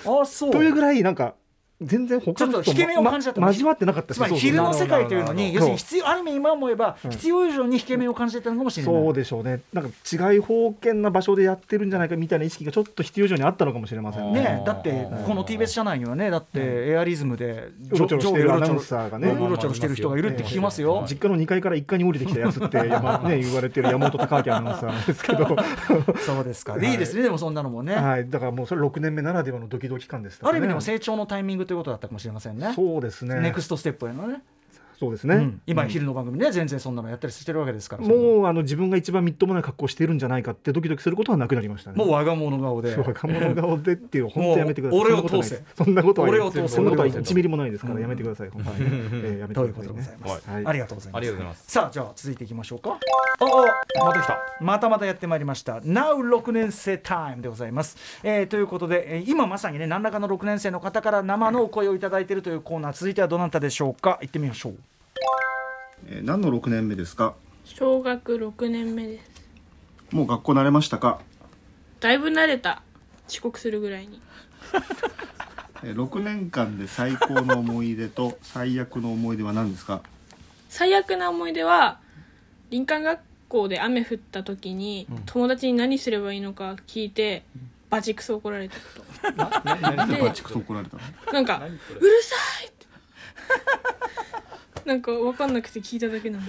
S3: あそう。
S10: というぐらいなんか全然他の
S3: ちょっと引け目を感じちゃった
S10: ま交わってなかった
S3: つまり昼の世界というのに要するに必要ある意味今思えば
S10: うん。
S3: 必要以上に引け目を感じてたのかもしれない、
S10: そうでしょうね。なんか違い封建な場所でやってるんじゃないかみたいな意識がちょっと必要以上にあったのかもしれませんね。
S3: ねだってこの TBS 社内にはねだってエアリズムで
S10: うろちょろしてる
S3: 上下
S10: アナウンサーがね。
S3: うろちょろしてる人がいるって聞きますよ、
S10: 実家の2階から1階に降りてきたやつって、山 ね、言われてる山本隆明アナウンサーなんですけど、
S3: そうですか、
S10: はい
S3: い、いですねでもそんなのもね、
S10: はい、だからもうそれ6年目ならではのドキドキ感でしたね。
S3: ある意味でも成長のタイミングということだったかもしれませんね
S10: そうですね。
S3: ネクストステップへのね
S10: そうですね、
S3: うん。今
S10: うん。
S3: 昼の番組ね全然そんなのやったりしてるわけですから
S10: もうあの自分が一番みっともない格好をしているんじゃないかってドキドキすることはなくなりましたね。
S3: もう我が物顔で。
S10: 若者顔でっていう本当やめてください。
S3: 俺を通せ。
S10: そんなことは
S3: 俺を通せ
S10: そんなことは
S3: 俺を通せ
S10: 1ミリもないですからやめてください。本当にえーやめて
S3: という
S10: ください。ね
S3: ことでございます、
S10: はい
S3: ありがとうございます。さあじゃあ続いていきましょうか。ああまた来た。またまたやってまいりました。Now6 年生タイムでございます、えーということで、えー今まさにね何らかの6年生の方から生のお声をいただいているというコーナー。続いてはどなたでしょうか？行ってみましょう
S11: えー何の6年目ですか？
S12: 小学6年目です。
S11: もう学校慣れましたか、
S12: だいぶ慣れた。遅刻するぐらいに。
S11: えー6年間で最高の思い出と最悪の思い出は何ですか？
S12: 最悪な思い出は林間学校で雨降った時に、友達に何すればいいのか聞いてバチクソ怒られたこと。
S11: 何で
S12: で
S11: バチクソ怒られたの？
S12: なんか「うるさい!」ってなんか分かんなくて聞いただけなの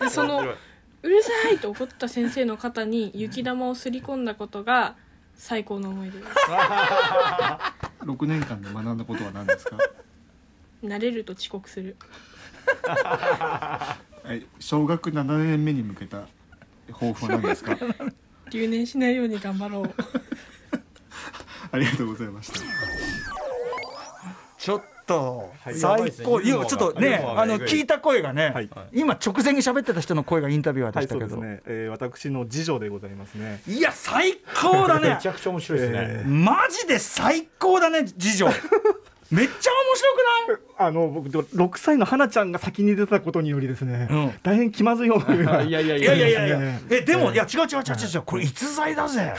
S12: でその「うるさい!」と怒った先生の肩に雪玉をすり込んだことが最高の思い出です。
S11: 6年間で学んだことは何ですか、
S12: 慣れると遅刻する。
S11: はい、小学7年目に向けた抱負は何ですか？
S12: 留年しないように頑張ろう。
S11: ありがとうございました。
S3: ちょっと最高。いやちょっとねあの聞いた声がね、今直前に喋ってた人の声がインタビュアーで
S10: はい、
S3: したけど、
S10: ね。えー私の次女でございますね。
S3: いや最高だね。
S10: めちゃくちゃ面白いですね。
S3: マジで最高だね次女。めっちゃ面白くない？
S10: あの僕6歳の花ちゃんが先に出たことによりですね、大変気まずい思いが
S3: いやいやいやいや。いやいや
S10: ね。
S3: えでも、
S10: え
S3: いや違う違う違う違う。これ逸材だぜ。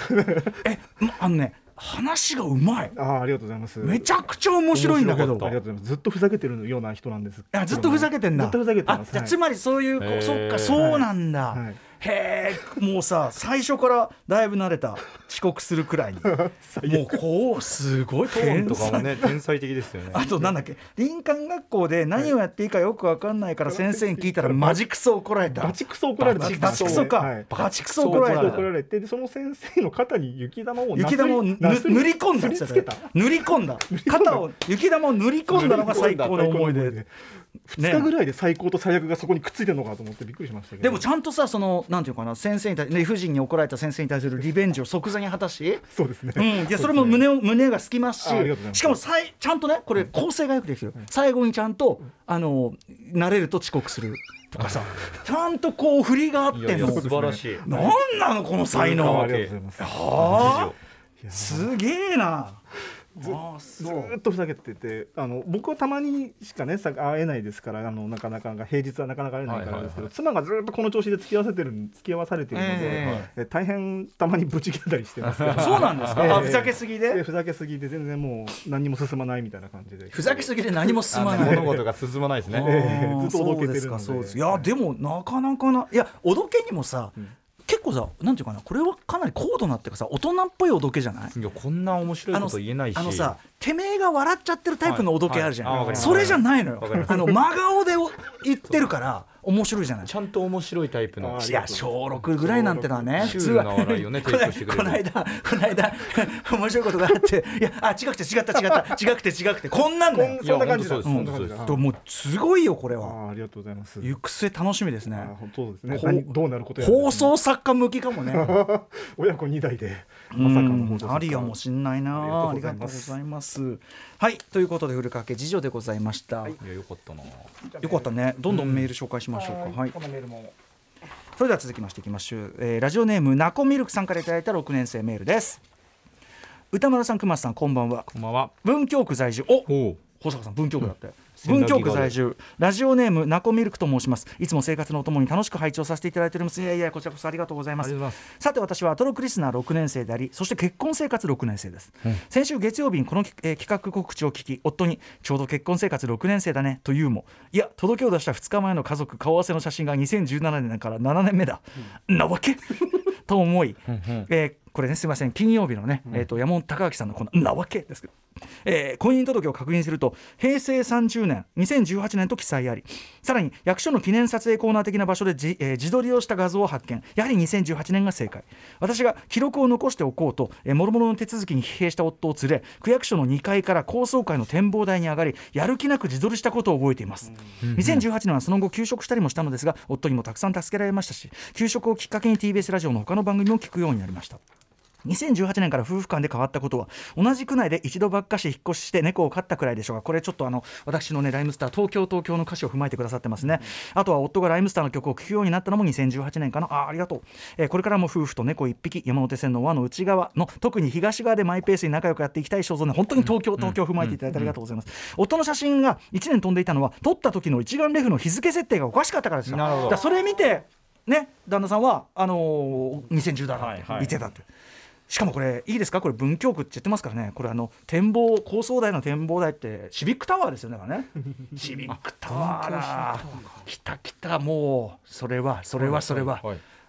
S3: えまあのね話がうまい。
S10: あーありがとうございます。
S3: めちゃくちゃ面白いんだけど。
S10: ずっとふざけてるような人なんです
S3: いやずっとふざけてんだ。
S10: ずっとふざけてます。
S3: あじゃあつまりそういう、こ
S10: へー
S3: そっかそうなんだ、へえもうさ最初からだいぶ慣れた遅刻するくらいに。もうこうすごい
S5: トーンとかもね
S3: 天才
S5: 的ですよね。
S3: あとなんだっけ林間学校で何をやっていいかよくわかんないから先生に聞いたらマジクソ怒られた。
S10: バチクソ怒られた。
S3: バチクソか、
S10: はい。
S3: バチクソ怒られた。
S10: 怒られてでその先生の肩に雪玉を
S3: 雪玉を塗り込んだ。塗り込んだ。肩を雪玉を塗り込んだのが最高の思い出
S10: 2日ぐらいで最高と最悪がそこにくっついてるのかと思ってびっくりしましたけど。
S3: でもちゃんとさそのなんていうかな先生に対理不尽に怒られた先生に対するリベンジを即座に果たし
S10: そうですね、
S3: うん、いやそれも胸を胸がすきますし
S10: あありがとうございます。
S3: しかもさいちゃんとねこれ構成がよくできてる、最後にちゃんとあの慣れると遅刻する。とかさちゃんとこう振りがあっての。
S5: 素晴らしい。
S3: なんなのこの才能。
S10: ありがとうございます。
S3: はあすげえな
S10: ずっとふざけててあの僕はたまにしかねさ会えないですからあのなかなか平日はなかなか会えないからですけど、妻がずーっとこの調子で付き合わせてる付き合わされてるので、
S3: え
S10: え。大変たまにブチ切れたりしてますけど
S3: そうなんですか？あふざけすぎで？
S10: えふざけすぎで全然もう何にも進まないみたいな感じで。
S3: ふざけすぎで何も進まない。
S5: 物事が進まないですね。
S10: ええずっとおどけてるので。
S3: そうですかそうです。いやでもなかなかないやおどけにもさ、結構さなんていうかなこれはかなり高度なっていうかさ大人っぽいおどけじゃない？
S5: いやこんな面白いこと言えないし。
S3: あのさてめえが笑っちゃってるタイプのおどけあるじゃん、
S5: はい。はい
S3: それじゃないのよ。あの真顔でお言ってるから。面白いじゃない。
S5: ちゃんと面白いタイプの。
S3: いや小6ぐらいなんてのはね
S5: シュールな笑いをね
S3: この間この間 面白いことがあって。いやあ違くて違った違った。違くて違くて。こんなんだよ。
S10: そんな感じ
S5: です。
S10: そん。
S3: もうすごいよこれは。
S10: あありがとうございます。
S3: 行く末楽しみですね。
S10: あ本当ですね。どうなること
S3: 放送作家向きかもね。
S10: 親子2代で。
S3: う
S10: まさかの放
S3: ん
S10: 送作家
S3: ありやもしんないなあ。
S10: あり
S3: りがとうご
S10: ざ
S3: ざいます。はい。ということで古川家次女でございました、
S5: い。やよかったな。
S3: よかったね。どんどんメール紹介しましょうか、はい。
S10: このメールも。
S3: それでは続きましていきましょう、えーラジオネームナコミルクさんからいただいた6年生メールです。歌丸さん熊さんこんばんは。
S5: こんばんは。
S3: 文京区在住。お
S5: お
S3: 保坂さん文京区だって、
S5: うん
S3: 文京区在住。ラジオネームナコミルクと申します。いつも生活のお供に楽しく拝聴させていただいております。いやいやこちらこそありがとうございます。さて私はアトロクリスナー6年生でありそして結婚生活6年生です、先週月曜日にこの、えー企画告知を聞き夫にちょうど結婚生活6年生だねというもいや届けを出した2日前の家族顔合わせの写真が2017年から7年目だ、なわけ？と思い、えーこれねすみません。金曜日のね、えー、と山本隆明さんのこの「なわけ」ですけど、えー婚姻届を確認すると平成30年2018年と記載ありさらに役所の記念撮影コーナー的な場所でじ、えー自撮りをした画像を発見。やはり2018年が正解。私が記録を残しておこうともろもろの手続きに疲弊した夫を連れ区役所の2階から高層階の展望台に上がりやる気なく自撮りしたことを覚えています、2018年はその後休職したりもしたのですが夫にもたくさん助けられましたし休職をきっかけに TBS ラジオの他の番組も聞くようになりました2018年から夫婦間で変わったことは同じ区内で一度ばっかし引っ越しして猫を飼ったくらいでしょうがこれちょっとあの私のねライムスター東京東京の歌詞を踏まえてくださってますね、あとは夫がライムスターの曲を聴くようになったのも2018年かな。あありがとう、えーこれからも夫婦と猫1匹山手線の輪の内側の特に東側でマイペースに仲良くやっていきたい所存で本当に東京東京を踏まえていただいてありがとうございます、夫の写真が1年飛んでいたのは撮った時の一眼レフの日付設定がおかしかったからですよ。
S5: なるほど。
S3: だそれ見てね旦那さんはあのー2010だなって言ってたって、しかもこれいいですか？これ文京区って言ってますからね。これあの展望高層台の展望台ってシビックタワーですよねだからね。シビックタワーだ。来た来たもう。それはそれはそれは、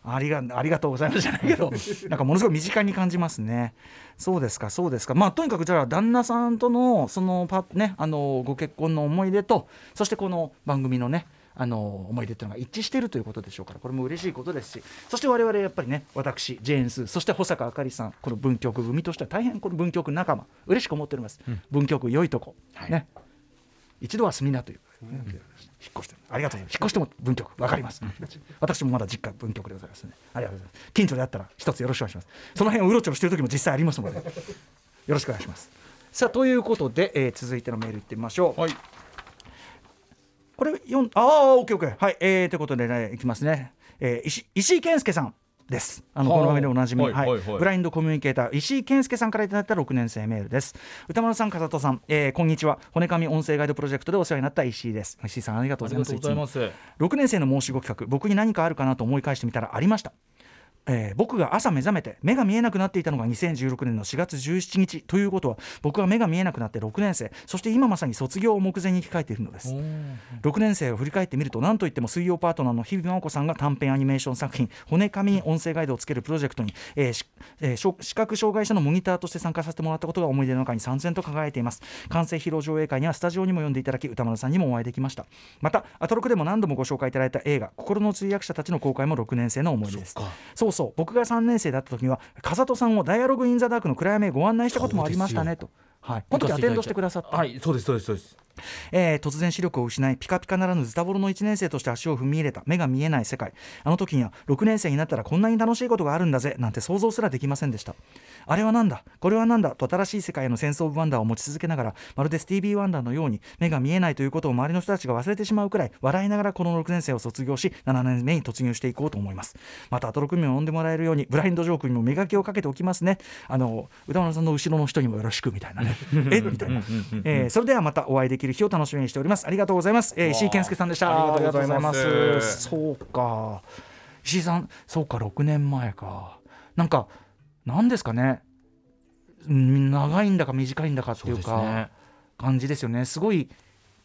S3: ありがありがとうございますじゃないけど。なんかものすごい身近に感じますね。そうですかそうですか。まあとにかくじゃあ旦那さんとのそのパねあのご結婚の思い出とそしてこの番組のねあの思い出っていうのが一致しているということでしょうからこれも嬉しいことですしそして我々やっぱりね私ジェーンスーそして保坂あかりさんこの文京区組としては大変この文京区仲間嬉しく思っております、文京区良いとこ、ね。一度は住みなという、引っ越してありがとうございます。引っ越しても文京区わかります、私もまだ実家文京区でございますね。ありがとうございます。近所であったら一つよろしくお願いします。その辺をうろちょろしている時も実際ありますのでよろしくお願いします。さあということで、えー続いてのメールいってみましょうこれ読んああオッケーオッケー。はいえー、ということでねいきますね、えー、石石井健介さんです。あの
S5: はあ。
S3: この番組でおなじみ、はいブラインドコミュニケーター石井健介さんからいただいた6年生メールです。歌丸さん風戸さん、えー、こんにちは。骨紙音声ガイドプロジェクトでお世話になった石井です。石井さんありがとうございます。
S5: ありがとうございます。
S3: 6年生の申し子企画僕に何かあるかなと思い返してみたらありましたえー僕が朝目覚めて目が見えなくなっていたのが2016年の4月17日。ということは僕は目が見えなくなって6年生。そして今まさに卒業を目前に控えているのです。6年生を振り返ってみると何といっても水曜パートナーの日々真央子さんが短編アニメーション作品「骨紙に音声ガイド」をつけるプロジェクトに、えーしえー視覚障害者のモニターとして参加させてもらったことが思い出の中に参戦と輝いています。完成披露上映会にはスタジオにも呼んでいただき歌丸さんにもお会いできました。またアトロクでも何度もご紹介いただいた映画「心の通訳者たち」の公開も6年生の思い出です。そうそう僕が3年生だった時には風戸さんを「ダイアログ・イン・ザ・ダーク」の暗闇へご案内したこともありましたねと。はい、この時アテンドしてくださった。
S5: はいそうですそうですそうです。
S3: えー突然視力を失いピカピカならぬズタボロの1年生として足を踏み入れた。目が見えない世界。あの時には6年生になったらこんなに楽しいことがあるんだぜ。なんて想像すらできませんでした。あれはなんだ？これはなんだ？と新しい世界へのセンス・オブ・ワンダーを持ち続けながらまるでスティービー・ワンダーのように目が見えないということを周りの人たちが忘れてしまうくらい笑いながらこの6年生を卒業し7年目に突入していこうと思います。またアトロクミを呼んでもらえるようにブラインドジョークにも磨きをかけておきますね。あの歌丸さんの後ろの人にもよろしくみたいなねえみたいな、えーそれではまたお会いできる日を楽しみにしております。ありがとうございます、えー、石井健介さんでした。
S5: ありがとうございます。
S3: そうか。石井さんそうか6年前か。なんか何ですかね。うん長いんだか短いんだかっていうか
S5: ね。
S3: 感じですよね。すごい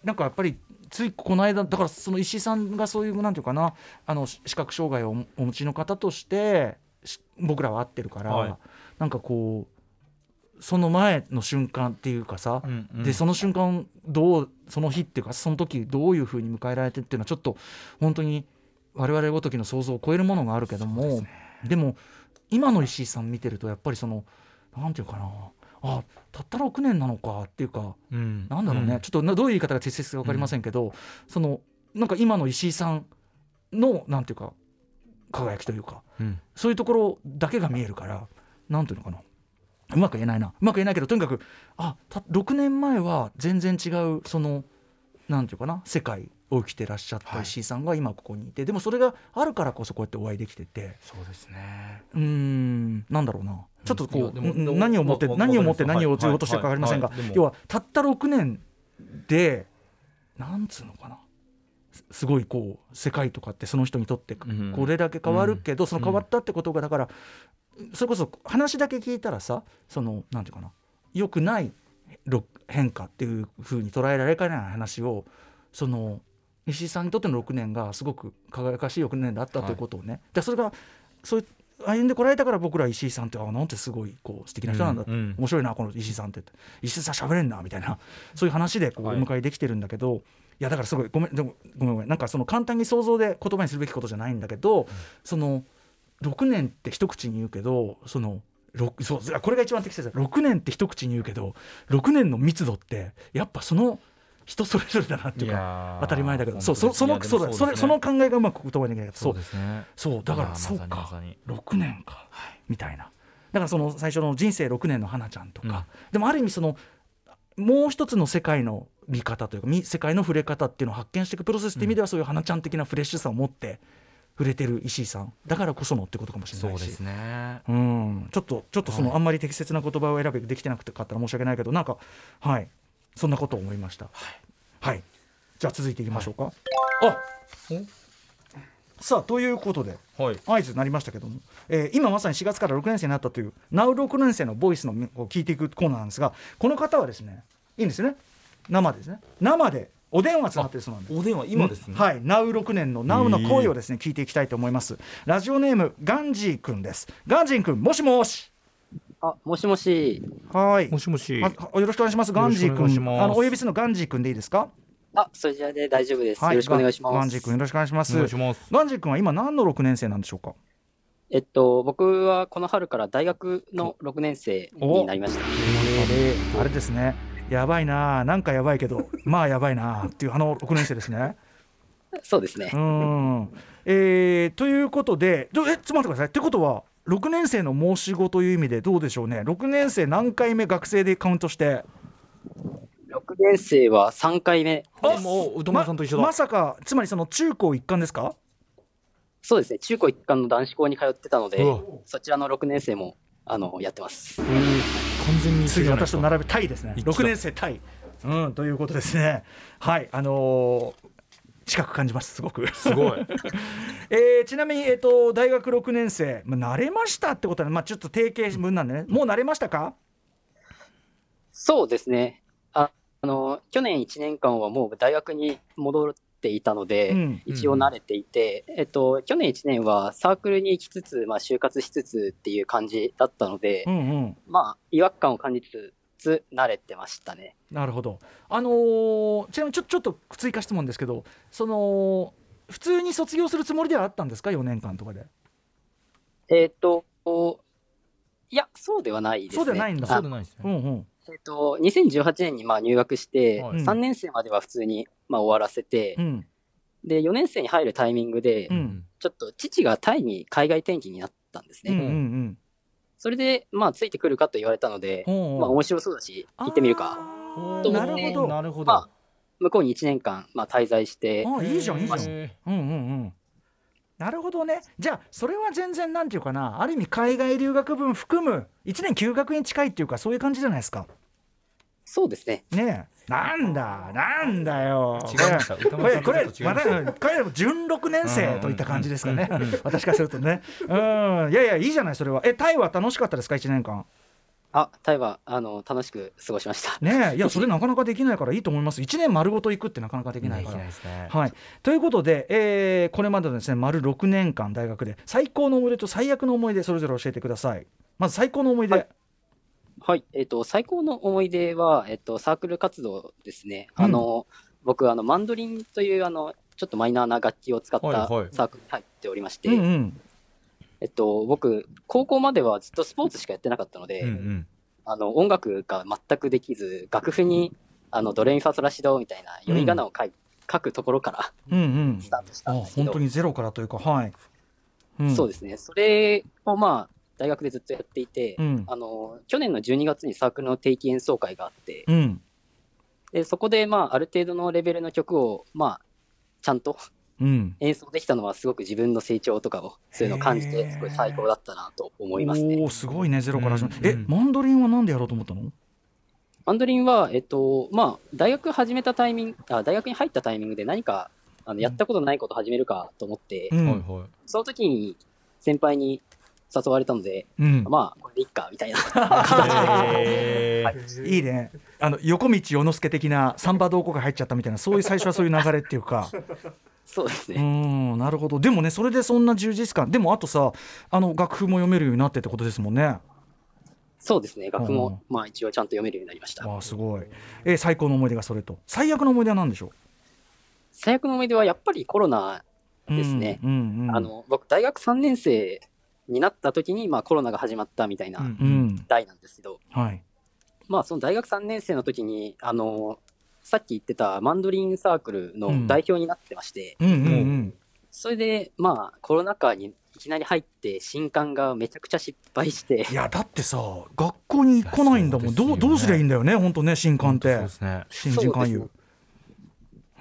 S3: なんかやっぱりついこの間だからその石井さんがそういうなんていうかなあの視覚障害をお持ちの方としてし僕らは会ってるから、
S5: はい。
S3: なんかこうその前の瞬間っていうかさ、
S5: うんうん。
S3: でその瞬間どうその日っていうかその時どういうふうに迎えられてっていうのはちょっと本当に我々ごときの想像を超えるものがあるけどもで,、も今の石井さん見てるとやっぱりそのなんていうかなあたった6年なのかっていうか、
S5: うん。
S3: なんだろうね、
S5: うん。
S3: ちょっとなどういう言い方が適切か分かりませんけど、そのなんか今の石井さんのなんていうか輝きというか、
S5: うん。
S3: そういうところだけが見えるからなんていうのかなうまく言えないな。うまく言えないけどとにかくあた6年前は全然違うそのなんていうかな世界を生きてらっしゃった石井さんが今ここにいて、でもそれがあるからこそこうやってお会いできてて。
S5: そうですね。
S3: うーんなんだろうな。ちょっとこう、何をもって何をもって何を言おうとしてるか分かりませんが、
S5: はいはい
S3: 要はたった6年でなんつうのかな。すすごいこう世界とかってその人にとって
S5: ん
S3: これだけ変わるけど、
S5: うん。
S3: その変わったってことがだからそれこそ話だけ聞いたらさそのなんていうかな良くないろ変化っていうふうに捉えられかねない話をその石井さんにとっての6年がすごく輝かしい6年だったということをね、でそれがそういう歩んでこられたから僕ら石井さんってあなんてすごいこう素敵な人なんだ、
S5: うんうん。
S3: 面白いなこの石井さんって。石井さん喋れんなみたいな。そういう話でこうお
S5: はい。
S3: 迎えできてるんだけど、い、やだからすごいごめんでもごめんごめん。なんかその簡単に想像で言葉にするべきことじゃないんだけど、その6年って一口に言うけどその6そうこれが一番適切だ。6年って一口に言うけど6年の密度ってやっぱその人それぞれだなっていうか
S5: ー
S3: 当たり前だけど。
S5: 本
S3: そうそそのそうだそれ
S5: そ
S3: の考えがうまく言葉にできない
S5: そう。ですね。
S3: そうだからそうか。
S5: まさに
S3: 6年か、みたいな。だからその最初の人生6年の花ちゃんとか、でもある意味そのもう一つの世界の見方というかみ世界の触れ方っていうのを発見していくプロセスって意味では、そういう花ちゃん的なフレッシュさを持って触れてる石井さん。だからこそのってことかもしれないし。
S5: そうですね。
S3: うん。ちょっとちょっとその、
S5: はい。
S3: あんまり適切な言葉を選べできてなくてかったら申し訳ないけどなんかはい。そんなことを思いました。はい、じゃあ続いていきましょうか、あさあということで、合図になりましたけども、えー今まさに4月から6年生になったという Now6 年生のボイスのを聞いていくコーナーなんですがこの方はですねいいんですね。生ですね。生でお電話つながってるそうなんです。
S5: お電話今ですね。
S3: うん。はい。Now6 年の Now の声をですね聞いていきたいと思います。ラジオネームガンジーくんです。ガンジーくんもしもし。
S13: あ、もしもし。
S3: はい。
S5: もしもし。
S3: あよろしくお願いします。ガンジー
S5: くお願いします。
S3: くん。あのお呼びするのガンジーくんでいいですか？
S13: あ、そちらで大丈夫です。
S3: はい。
S13: よろしくお願いします。
S3: ガンジーくんよろしくお願いします。
S5: お願いします。
S3: ガンジーくんは今何の6年生なんでしょうか？
S13: えっと、僕はこの春から大学の6年生になりました。
S3: あれですねやばいななんかやばいけど まあやばいなっていうあの6年生ですね。
S13: そうですね。
S3: う。ん。えーということでどえちょっと待ってください。ってことは6年生の申し子という意味でどうでしょうね。6年生何回目学生でカウントして
S13: ？6年生は3回目です。
S5: もう歌丸さんと一緒だ。
S3: ままさかつまりその中高一貫ですか？
S13: そうですね。中高一貫の男子校に通ってたのでそちらの6年生も、あの、やってます。
S5: 完全に
S3: 次私と並べタイですね。
S5: 一緒だ
S3: 6年生タイ。うんということですね。はいあのー近く感じますすごく。
S5: すごい。
S3: えーちなみに、えー、と大学6年生、まあ、慣れましたってことは、まあ、ちょっと定型文なんでね。もう慣れましたか？
S13: そうですね。ああの、去年1年間はもう大学に戻っていたので、
S3: うん。
S13: 一応慣れていて、えっと、去年1年はサークルに行きつつ、まあ、就活しつつっていう感じだったので、
S3: うんうん。
S13: まあ、違和感を感じつつ、慣れてましたね。
S3: なるほど。あのーちなみにちょちょっと追加質問ですけどその普通に卒業するつもりではあったんですか？4年間とかで。
S13: えっと、いや、そうではないですね。
S3: そうではないんだ。
S13: あ
S5: そうでないですね。
S3: うんうん
S13: えっと、2018年にまあ入学して、
S5: はい。
S13: 3年生までは普通にまあ終わらせて、
S3: うん。
S13: で、4年生に入るタイミングで、
S3: うん。
S13: ちょっと父がタイに海外転勤になったんですね。
S3: うんうんうん。
S13: それで、まあ、ついてくるかと言われたので、
S3: ほうほう。
S13: まあ、面白そうだし、行ってみるか。と思って
S3: なるほど。
S13: まあ、向こうに1年間、まあ、滞在して、
S3: あいいじゃんいいじゃん。
S5: へ
S3: うんうんうんなるほどね。じゃあそれは全然なんていうかな。ある意味海外留学分含む1年休学に近いっていうかそういう感じじゃないですか。
S13: そうですね。
S3: ねえ。なんだなんだよ。
S5: 違いました歌
S3: これこれま
S5: た
S3: たこれ準6年生といった感じですかね。私からするとね。うん。いやいやいいじゃないそれは。えタイは楽しかったですか？1年間
S13: あ、タイは、あの、楽しく過ごしました。
S3: ねえいや それなかなかできないからいいと思います。1年丸ごと行くってなかなかできないから。
S5: ないね。
S3: はい、ということで、えーこれまでのですね丸6年間大学で最高の思い出と最悪の思い出それぞれ教えてください。まず最高の思い出、
S13: はい。はい。えっ、と、最高の思い出は、えっ、と、サークル活動ですね。
S3: うん。
S13: あの、僕、あの、マンドリンという、あの、ちょっとマイナーな楽器を使ったサークルに入っておりまして、
S3: うんうん
S13: えっと、僕、高校まではずっとスポーツしかやってなかったので、
S5: うんうん。
S13: あの、音楽が全くできず、楽譜に、あの、ドレミファソラシドみたいな読み仮名を書い、書くところから
S3: うんうん。
S13: スタートした
S3: あ
S13: んですけど、
S3: 本当にゼロからというかはい、うん、
S13: そうですね。それをまあ、大学でずっとやっていて、
S3: うん。
S13: あの、去年の12月にサークルの定期演奏会があって、
S3: うん。
S13: で、そこでまあ、ある程度のレベルの曲を、まあ、ちゃんと
S3: うん
S13: 演奏できたのはすごく自分の成長とかを、そういうのを感じ
S3: へ
S13: て、
S3: ー
S13: すごい最高だったなと思いますね。
S3: おおすごいねゼロから始まる、え
S5: うん。うん
S3: マンドリンはなんでやろうと思ったの？
S13: マンドリンは、えっと、まあ、大学始めたタイミング、あ大学に入ったタイミングで何か、あのやったことないこと始めるかと思って、
S3: うん。
S5: はいはい。
S13: その時に先輩に誘われたので、
S3: うん。
S13: まあ、これでいっか、みたいな。
S5: へー。
S3: いいね。あの横道世之助的なサンバ同好会入っちゃったみたいなそういう最初はそういう流れっていうか
S13: そうですね。
S3: うんなるほど。でもねそれでそんな充実感。でもあとさあの楽譜も読めるようになってってことですもんね。
S13: そうですね。楽譜もまあ一応ちゃんと読めるようになりました。
S3: ああすごい、えー最高の思い出がそれと。最悪の思い出は何でしょ
S13: 最悪の思い出はやっぱりコロナ
S3: う
S13: ですね、
S3: うんうんうん。
S13: あの僕大学3年生になった時にまあコロナが始まったみたいな
S3: うん
S13: 代なんですけど、
S3: はい。
S13: まあその大学3年生の時にあのさっき言ってたマンドリンサークルの代表になってまして、
S3: うんうんうん。
S13: それでまあコロナ禍にいきなり入って新刊がめちゃくちゃ失敗して
S3: いやだってさ学校に来ないんだもん。どうどうすりゃいいんだよね本当ね新刊って。新人勧誘。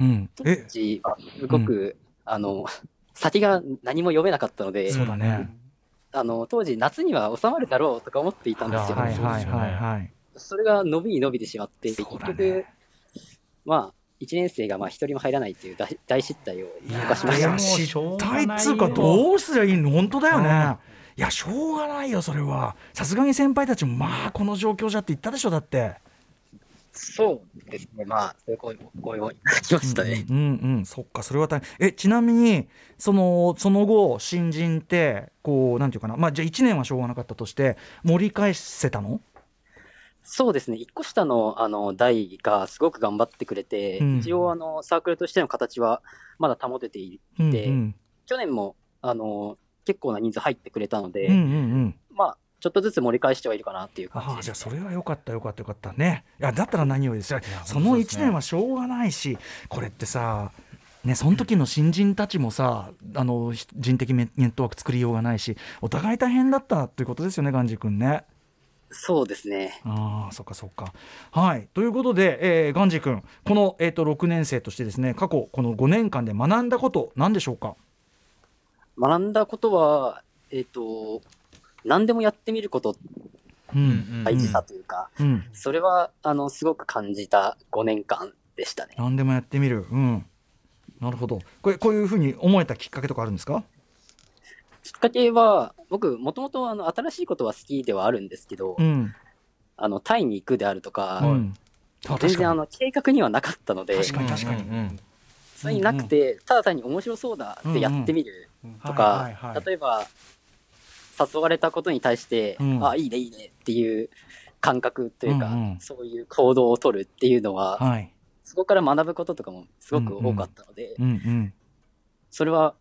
S3: うん。
S13: 当時はすごく、あの先が何も読めなかったので
S3: そうだね。
S13: あの当時夏には収まるだろうとか思っていたんですよ、
S3: はいはいはいはい。
S13: それが伸びに伸びてしまって、結局、まあ、1年生がまあ一人も入らないっていう大大失態を犯しました。
S3: いや失態っつうかどうすりゃいいの？本当だよね。いやしょうがないよそれは。さすがに先輩たちもまあこの状況じゃって言ったでしょだって。
S13: そうですね、まあ、そういう声も声もいただきましたね。
S3: うんうんそっかそれは大変。えちなみにそのその後新人ってこうなんていうかな。まあじゃあ1年はしょうがなかったとして盛り返せたの？
S13: そうですね、1個下のあの代がすごく頑張ってくれて、
S3: うん。
S13: 一応あの、サークルとしての形はまだ保てていて、
S3: うんうん。
S13: 去年もあの結構な人数入ってくれたので、
S3: うんうんうん。
S13: まあ、ちょっとずつ盛り返してはいるかなっていう感じ
S3: ああじゃあそれはよかったよかったよかったね。いやだったら何よりですよその1年はしょうがないしこれってさね、その時の新人たちもさあのひ人的ネットワーク作りようがないしお互い大変だったということですよねガンジー君ね。
S13: そうですね。
S3: ああ、そっかそっか。はい。ということで、えー、ガンジー君、この、えー、と6年生としてですね、過去、この5年間で学んだこと、何でしょうか？
S13: 学んだことは、えっ、と、何でもやってみること
S3: うん
S13: 大事さというか、
S3: うん、
S13: それは、あの、すごく感じた5年間でしたね。
S3: 何でもやってみる。うん。なるほど。これ、こういうふうに思えたきっかけとかあるんですか？
S13: きっかけは、僕、もともと、あの、新しいことは好きではあるんですけど、
S3: うん。
S13: あの、タイに行くであるとか、
S3: うん。
S13: 全然、あの、計画にはなかったので、
S3: 確かに確かに。
S13: それになくて、ただ単に面白そうだってやってみるとか例えば、誘われたことに対して、
S3: うん。
S13: あ、いいね、いいねっていう感覚というか、
S3: うんうん。
S13: そういう行動を取るっていうのは、
S3: はい。
S13: そこから学ぶこととかもすごく多かったので、
S3: うんうん。
S13: それは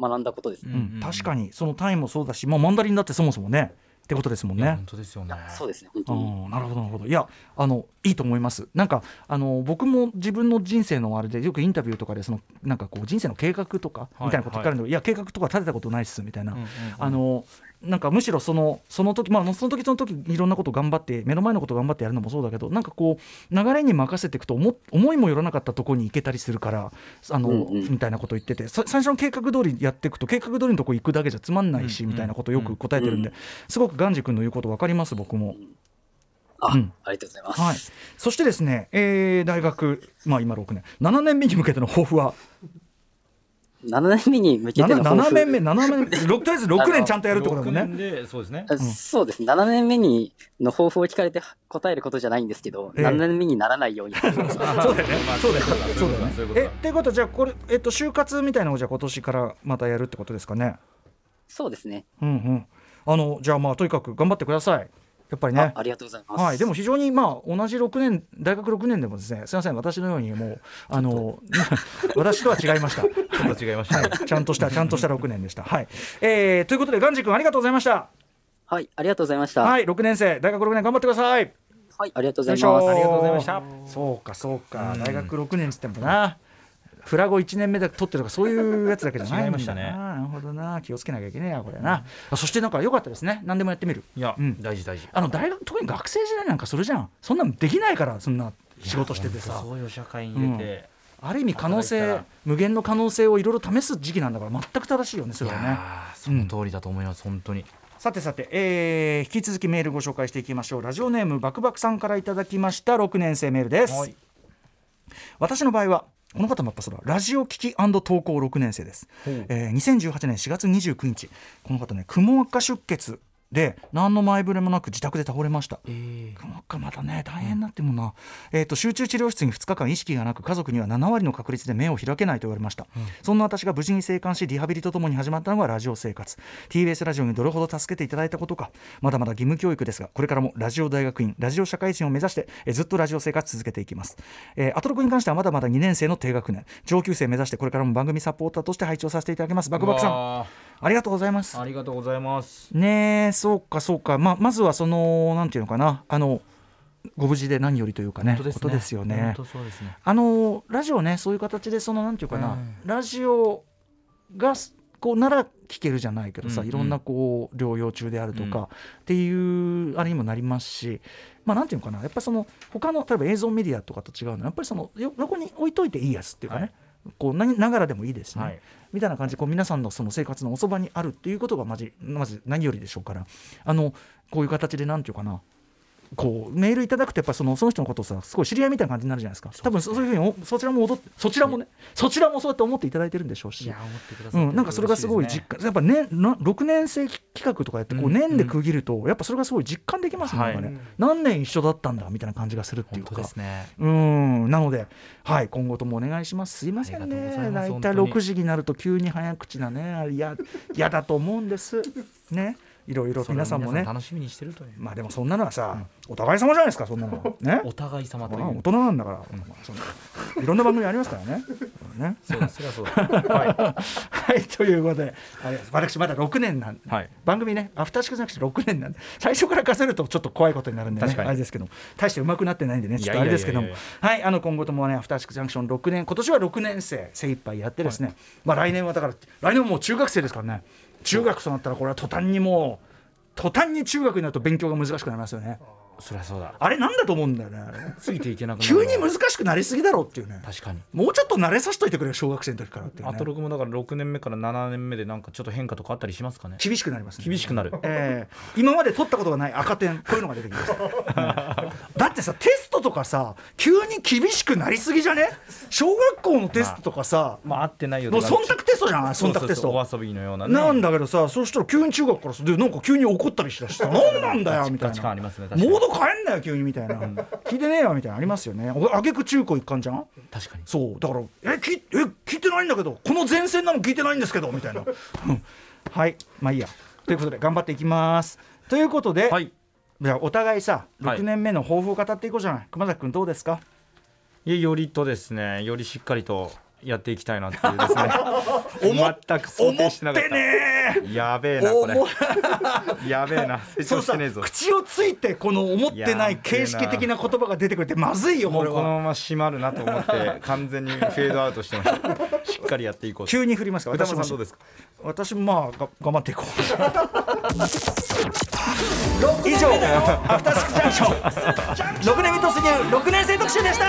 S13: 学んだことです。ね。
S3: うん、確かにそのタイもそうだし、まあ、マンダリンだってそもそもね。ってことですもんね。
S5: 本当ですよね。
S13: そうですね、本当
S3: なるほどなるほど。いやあのいいと思います。なんかあの僕も自分の人生のあれでよくインタビューとかでそのなんかこう人生の計画とか
S5: はい
S3: みたいなこと聞かれるの、い、や計画とか立てたことないっすみたいな、
S5: うんうんうん。
S3: あのなんかむしろそのその時まあその時その時いろんなこと頑張って目の前のこと頑張ってやるのもそうだけどなんかこう流れに任せていくと思思いもよらなかったところに行けたりするからあの、
S13: うんうん。
S3: みたいなこと言っててさ最初の計画通りやっていくと計画通りのとこ行くだけじゃつまんないし、みたいなことをよく答えてるんで、すごくガンジ君の言うこと分かります僕も。
S13: あ、
S3: うん。
S13: ありがとうございます。
S3: はい、そしてですね、えー大学、まあ、今6年。7年目に向けての抱負は？
S13: 7年目に向けての
S3: 7,
S13: 抱負
S3: 7年目7年目ろとりあえず6年ちゃんとやるってことだもんね。
S5: で、そうですね。
S13: あそうですね、7年目にの抱負を聞かれて答えることじゃないんですけど、
S3: ええ
S13: 7年目にならないように。
S3: そうだよね。そうだよね。そうだよね。えっていうことはじゃあこれえっと就活みたいなのをじゃあ今年からまたやるってことですかね。
S13: そうですね。
S3: うんうん。あのじゃあまあとにかく頑張ってください。やっぱりね。
S13: ありがとうございます。
S3: はい、でも非常にまあ同じ6年大学6年でもですねすみません私のようにもうあの 私とは違いました。ちょ
S5: っと違いました。
S3: はい、ちゃんとしたちゃんとした6年でした。はい。えー、ということでガンジ君ありがとうございました。
S13: はい、ありがとうございました。
S3: はい、6年生大学6年頑張ってください。
S13: はい、ありがとうございます。
S5: ありがとうございました。
S3: そうかそうか、大学6年っつってもな。フラゴ1年目で取ってるとかそういうやつだけじゃないんだ
S5: 違いましたね
S3: ななるほどな気をつけなきゃいけないやこれな、あそしてなんか良かったですね何でもやってみる
S5: いや、
S3: うん
S5: 大事大事。
S3: あの大学特に学生時代なんかそれじゃんそんなのできないからそんな仕事しててさ
S5: そういう社会に入れて。
S3: ある意味可能性無限の可能性をいろいろ試す時期なんだから全く正しいよねそれはね。
S5: その通りだと思います、本当に。
S3: さてさて、えー引き続きメールご紹介していきましょう。ラジオネームバクバクさんからいただきました6年生メールです、
S5: はい。
S3: 私の場合はこの方もやっぱそれはラジオ聞き投稿6年生です、えー2018年4月29日。この方ねくも膜下出血で何の前触れもなく自宅で倒れました、なんかまたね大変になってもな、えー、と集中治療室に2日間意識がなく家族には7割の確率で目を開けないと言われました、そんな私が無事に生還しリハビリとともに始まったのがラジオ生活。TBS ラジオにどれほど助けていただいたことか。まだまだ義務教育ですがこれからもラジオ大学院ラジオ社会人を目指して、えーずっとラジオ生活続けていきます、えー、アトロクに関してはまだまだ2年生の低学年。上級生目指してこれからも番組サポーターとして拝聴させていただきます。バクバクさんありがとうございます。
S5: ありがとうございます。
S3: ねえそうかそうか、まあ、まずはそのなんていうのかな。あのご無事で何よりというかね
S5: 本当ですね。
S3: ことですよね。
S5: 本当そうですね。
S3: あのラジオねそういう形でそのなんていうかな、
S5: うん。
S3: ラジオがこうなら聞けるじゃないけどさ、いろんなこう療養中であるとか、っていうあれにもなりますしまあなんていうのかなやっぱりその他の例えば映像メディアとかと違うのはやっぱりそのよ横に置いといていいやつっていうかね、こうなながらでもいいですね、
S5: はい
S3: みたいな感じでこう皆さんのその生活のおそばにあるっていうことがまじまず何よりでしょうから。あのこういう形で何て言うかな。こうメールいただくとやっぱそのその人のことをさすごい知り合いみたいな感じになるじゃないですか。多分そういうふうにおそちらも踊ってそちらもねそちらもそうやって思っていただいてるんでしょうし。なんかそれがすごい実感やっぱねな6年生企画とかやってこう年で区切るとやっぱそれがすごい実感できますね,、何年一緒だったんだみたいな感じがするっていうか。
S5: ですね。
S3: うん。なので、はい、今後ともお願いします。すいませんね。大体
S5: 本当に
S3: 6時になると急に早口なね、あれや嫌だと思うんです。ね。いろいろ皆さんもね。
S5: 楽しみにしてるという。
S3: まあでもそんなのはさ、お互い様じゃないですか、そんなのは。ね？
S5: お互い様という。
S3: まあ大人なんだから、いろんな番組ありますからね。ね？
S5: そうです はい。
S3: はい、ということで、私まだ6年なんで、
S5: はい。
S3: 番組ね、アフターシックスなくて6年なんで、最初から数えるとちょっと怖いことになるんでね、あれですけども、大して上手くなってないんでね、ちょっとあれですけども、はい、あの今後ともね、アフターシックスジャンクション6年、今年は6年生、精一杯やってですね、まあ来年はだから、来年はもう中学生ですからね、中学となったら、これは途端にもう、途端に中学になると勉強が難しくなりますよね。
S5: そりゃそうだ。
S3: あれなんだと思うんだよね。
S5: ついていけなくなる
S3: 急に難しくなりすぎだろうっていうね。
S5: 確かに。
S3: もうちょっと慣れさせといてくれよ、小学生の時からっていうね。
S5: アトロクもだから6年目から7年目でなんかちょっと変化とかあったりしますかね。
S3: 厳しくなりますね。
S5: 厳しくなる。
S3: えー今まで取ったことがない赤点こういうのが出てきました、う んだってさテストとかさ急に厳しくなりすぎじゃね？小学校のテストとかさ、
S5: まあ合ってないよ
S3: もう忖度テストじゃない忖度テスト。
S5: お遊びのようなね。
S3: なんだけどさそうしたら急に中学からさでなんか急に怒ったりしだしてさ 何なんだよみたいな。
S5: 観ありますね確かに
S3: モード変えんなよ急にみたいな。聞いてねえよみたいなのありますよね。おあげく中高一貫じゃん？
S5: 確かに。
S3: そう。だからえきえ聞いてないんだけどこの前線なの聞いてないんですけどみたいな。うん。はい。まあいいや。ということで頑張っていきます。ということで、じゃあお互いさ
S5: はい。
S3: 6年目の抱負を語っていこうじゃない、熊崎君どうですか？
S5: いやよりとですねよりしっかりとやっていきたいなっていうですね。全く想定してなかった。やべえなこれ。
S3: 思
S5: やべえな成
S3: そうさ
S5: 長してねえぞ。
S3: 口をついてこの思ってない形式的な言葉が出てくるってまずいよ
S5: もう
S3: これは。
S5: このまま閉まるなと思って完全にフェードアウトしてました。しっかりやっていこうと。
S3: 急に振りますか
S5: 歌
S3: 私も。
S5: どうですか？
S3: 私もまあが頑張っていこう。以上。アフターシックスジャンクション。6年目突入6年生特集でした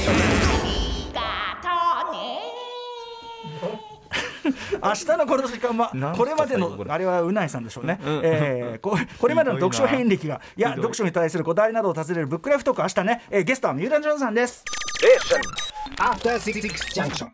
S3: 明日のこの時間はこれまでのあれはうないさんでしょうね、
S5: うん。
S3: えーこ これまでの読書遍歴がいや読書に対するこだわりなどを尋ねるブックライフトーク明日ね、えーゲストは三浦ジョンさんです。
S2: After Six Junction.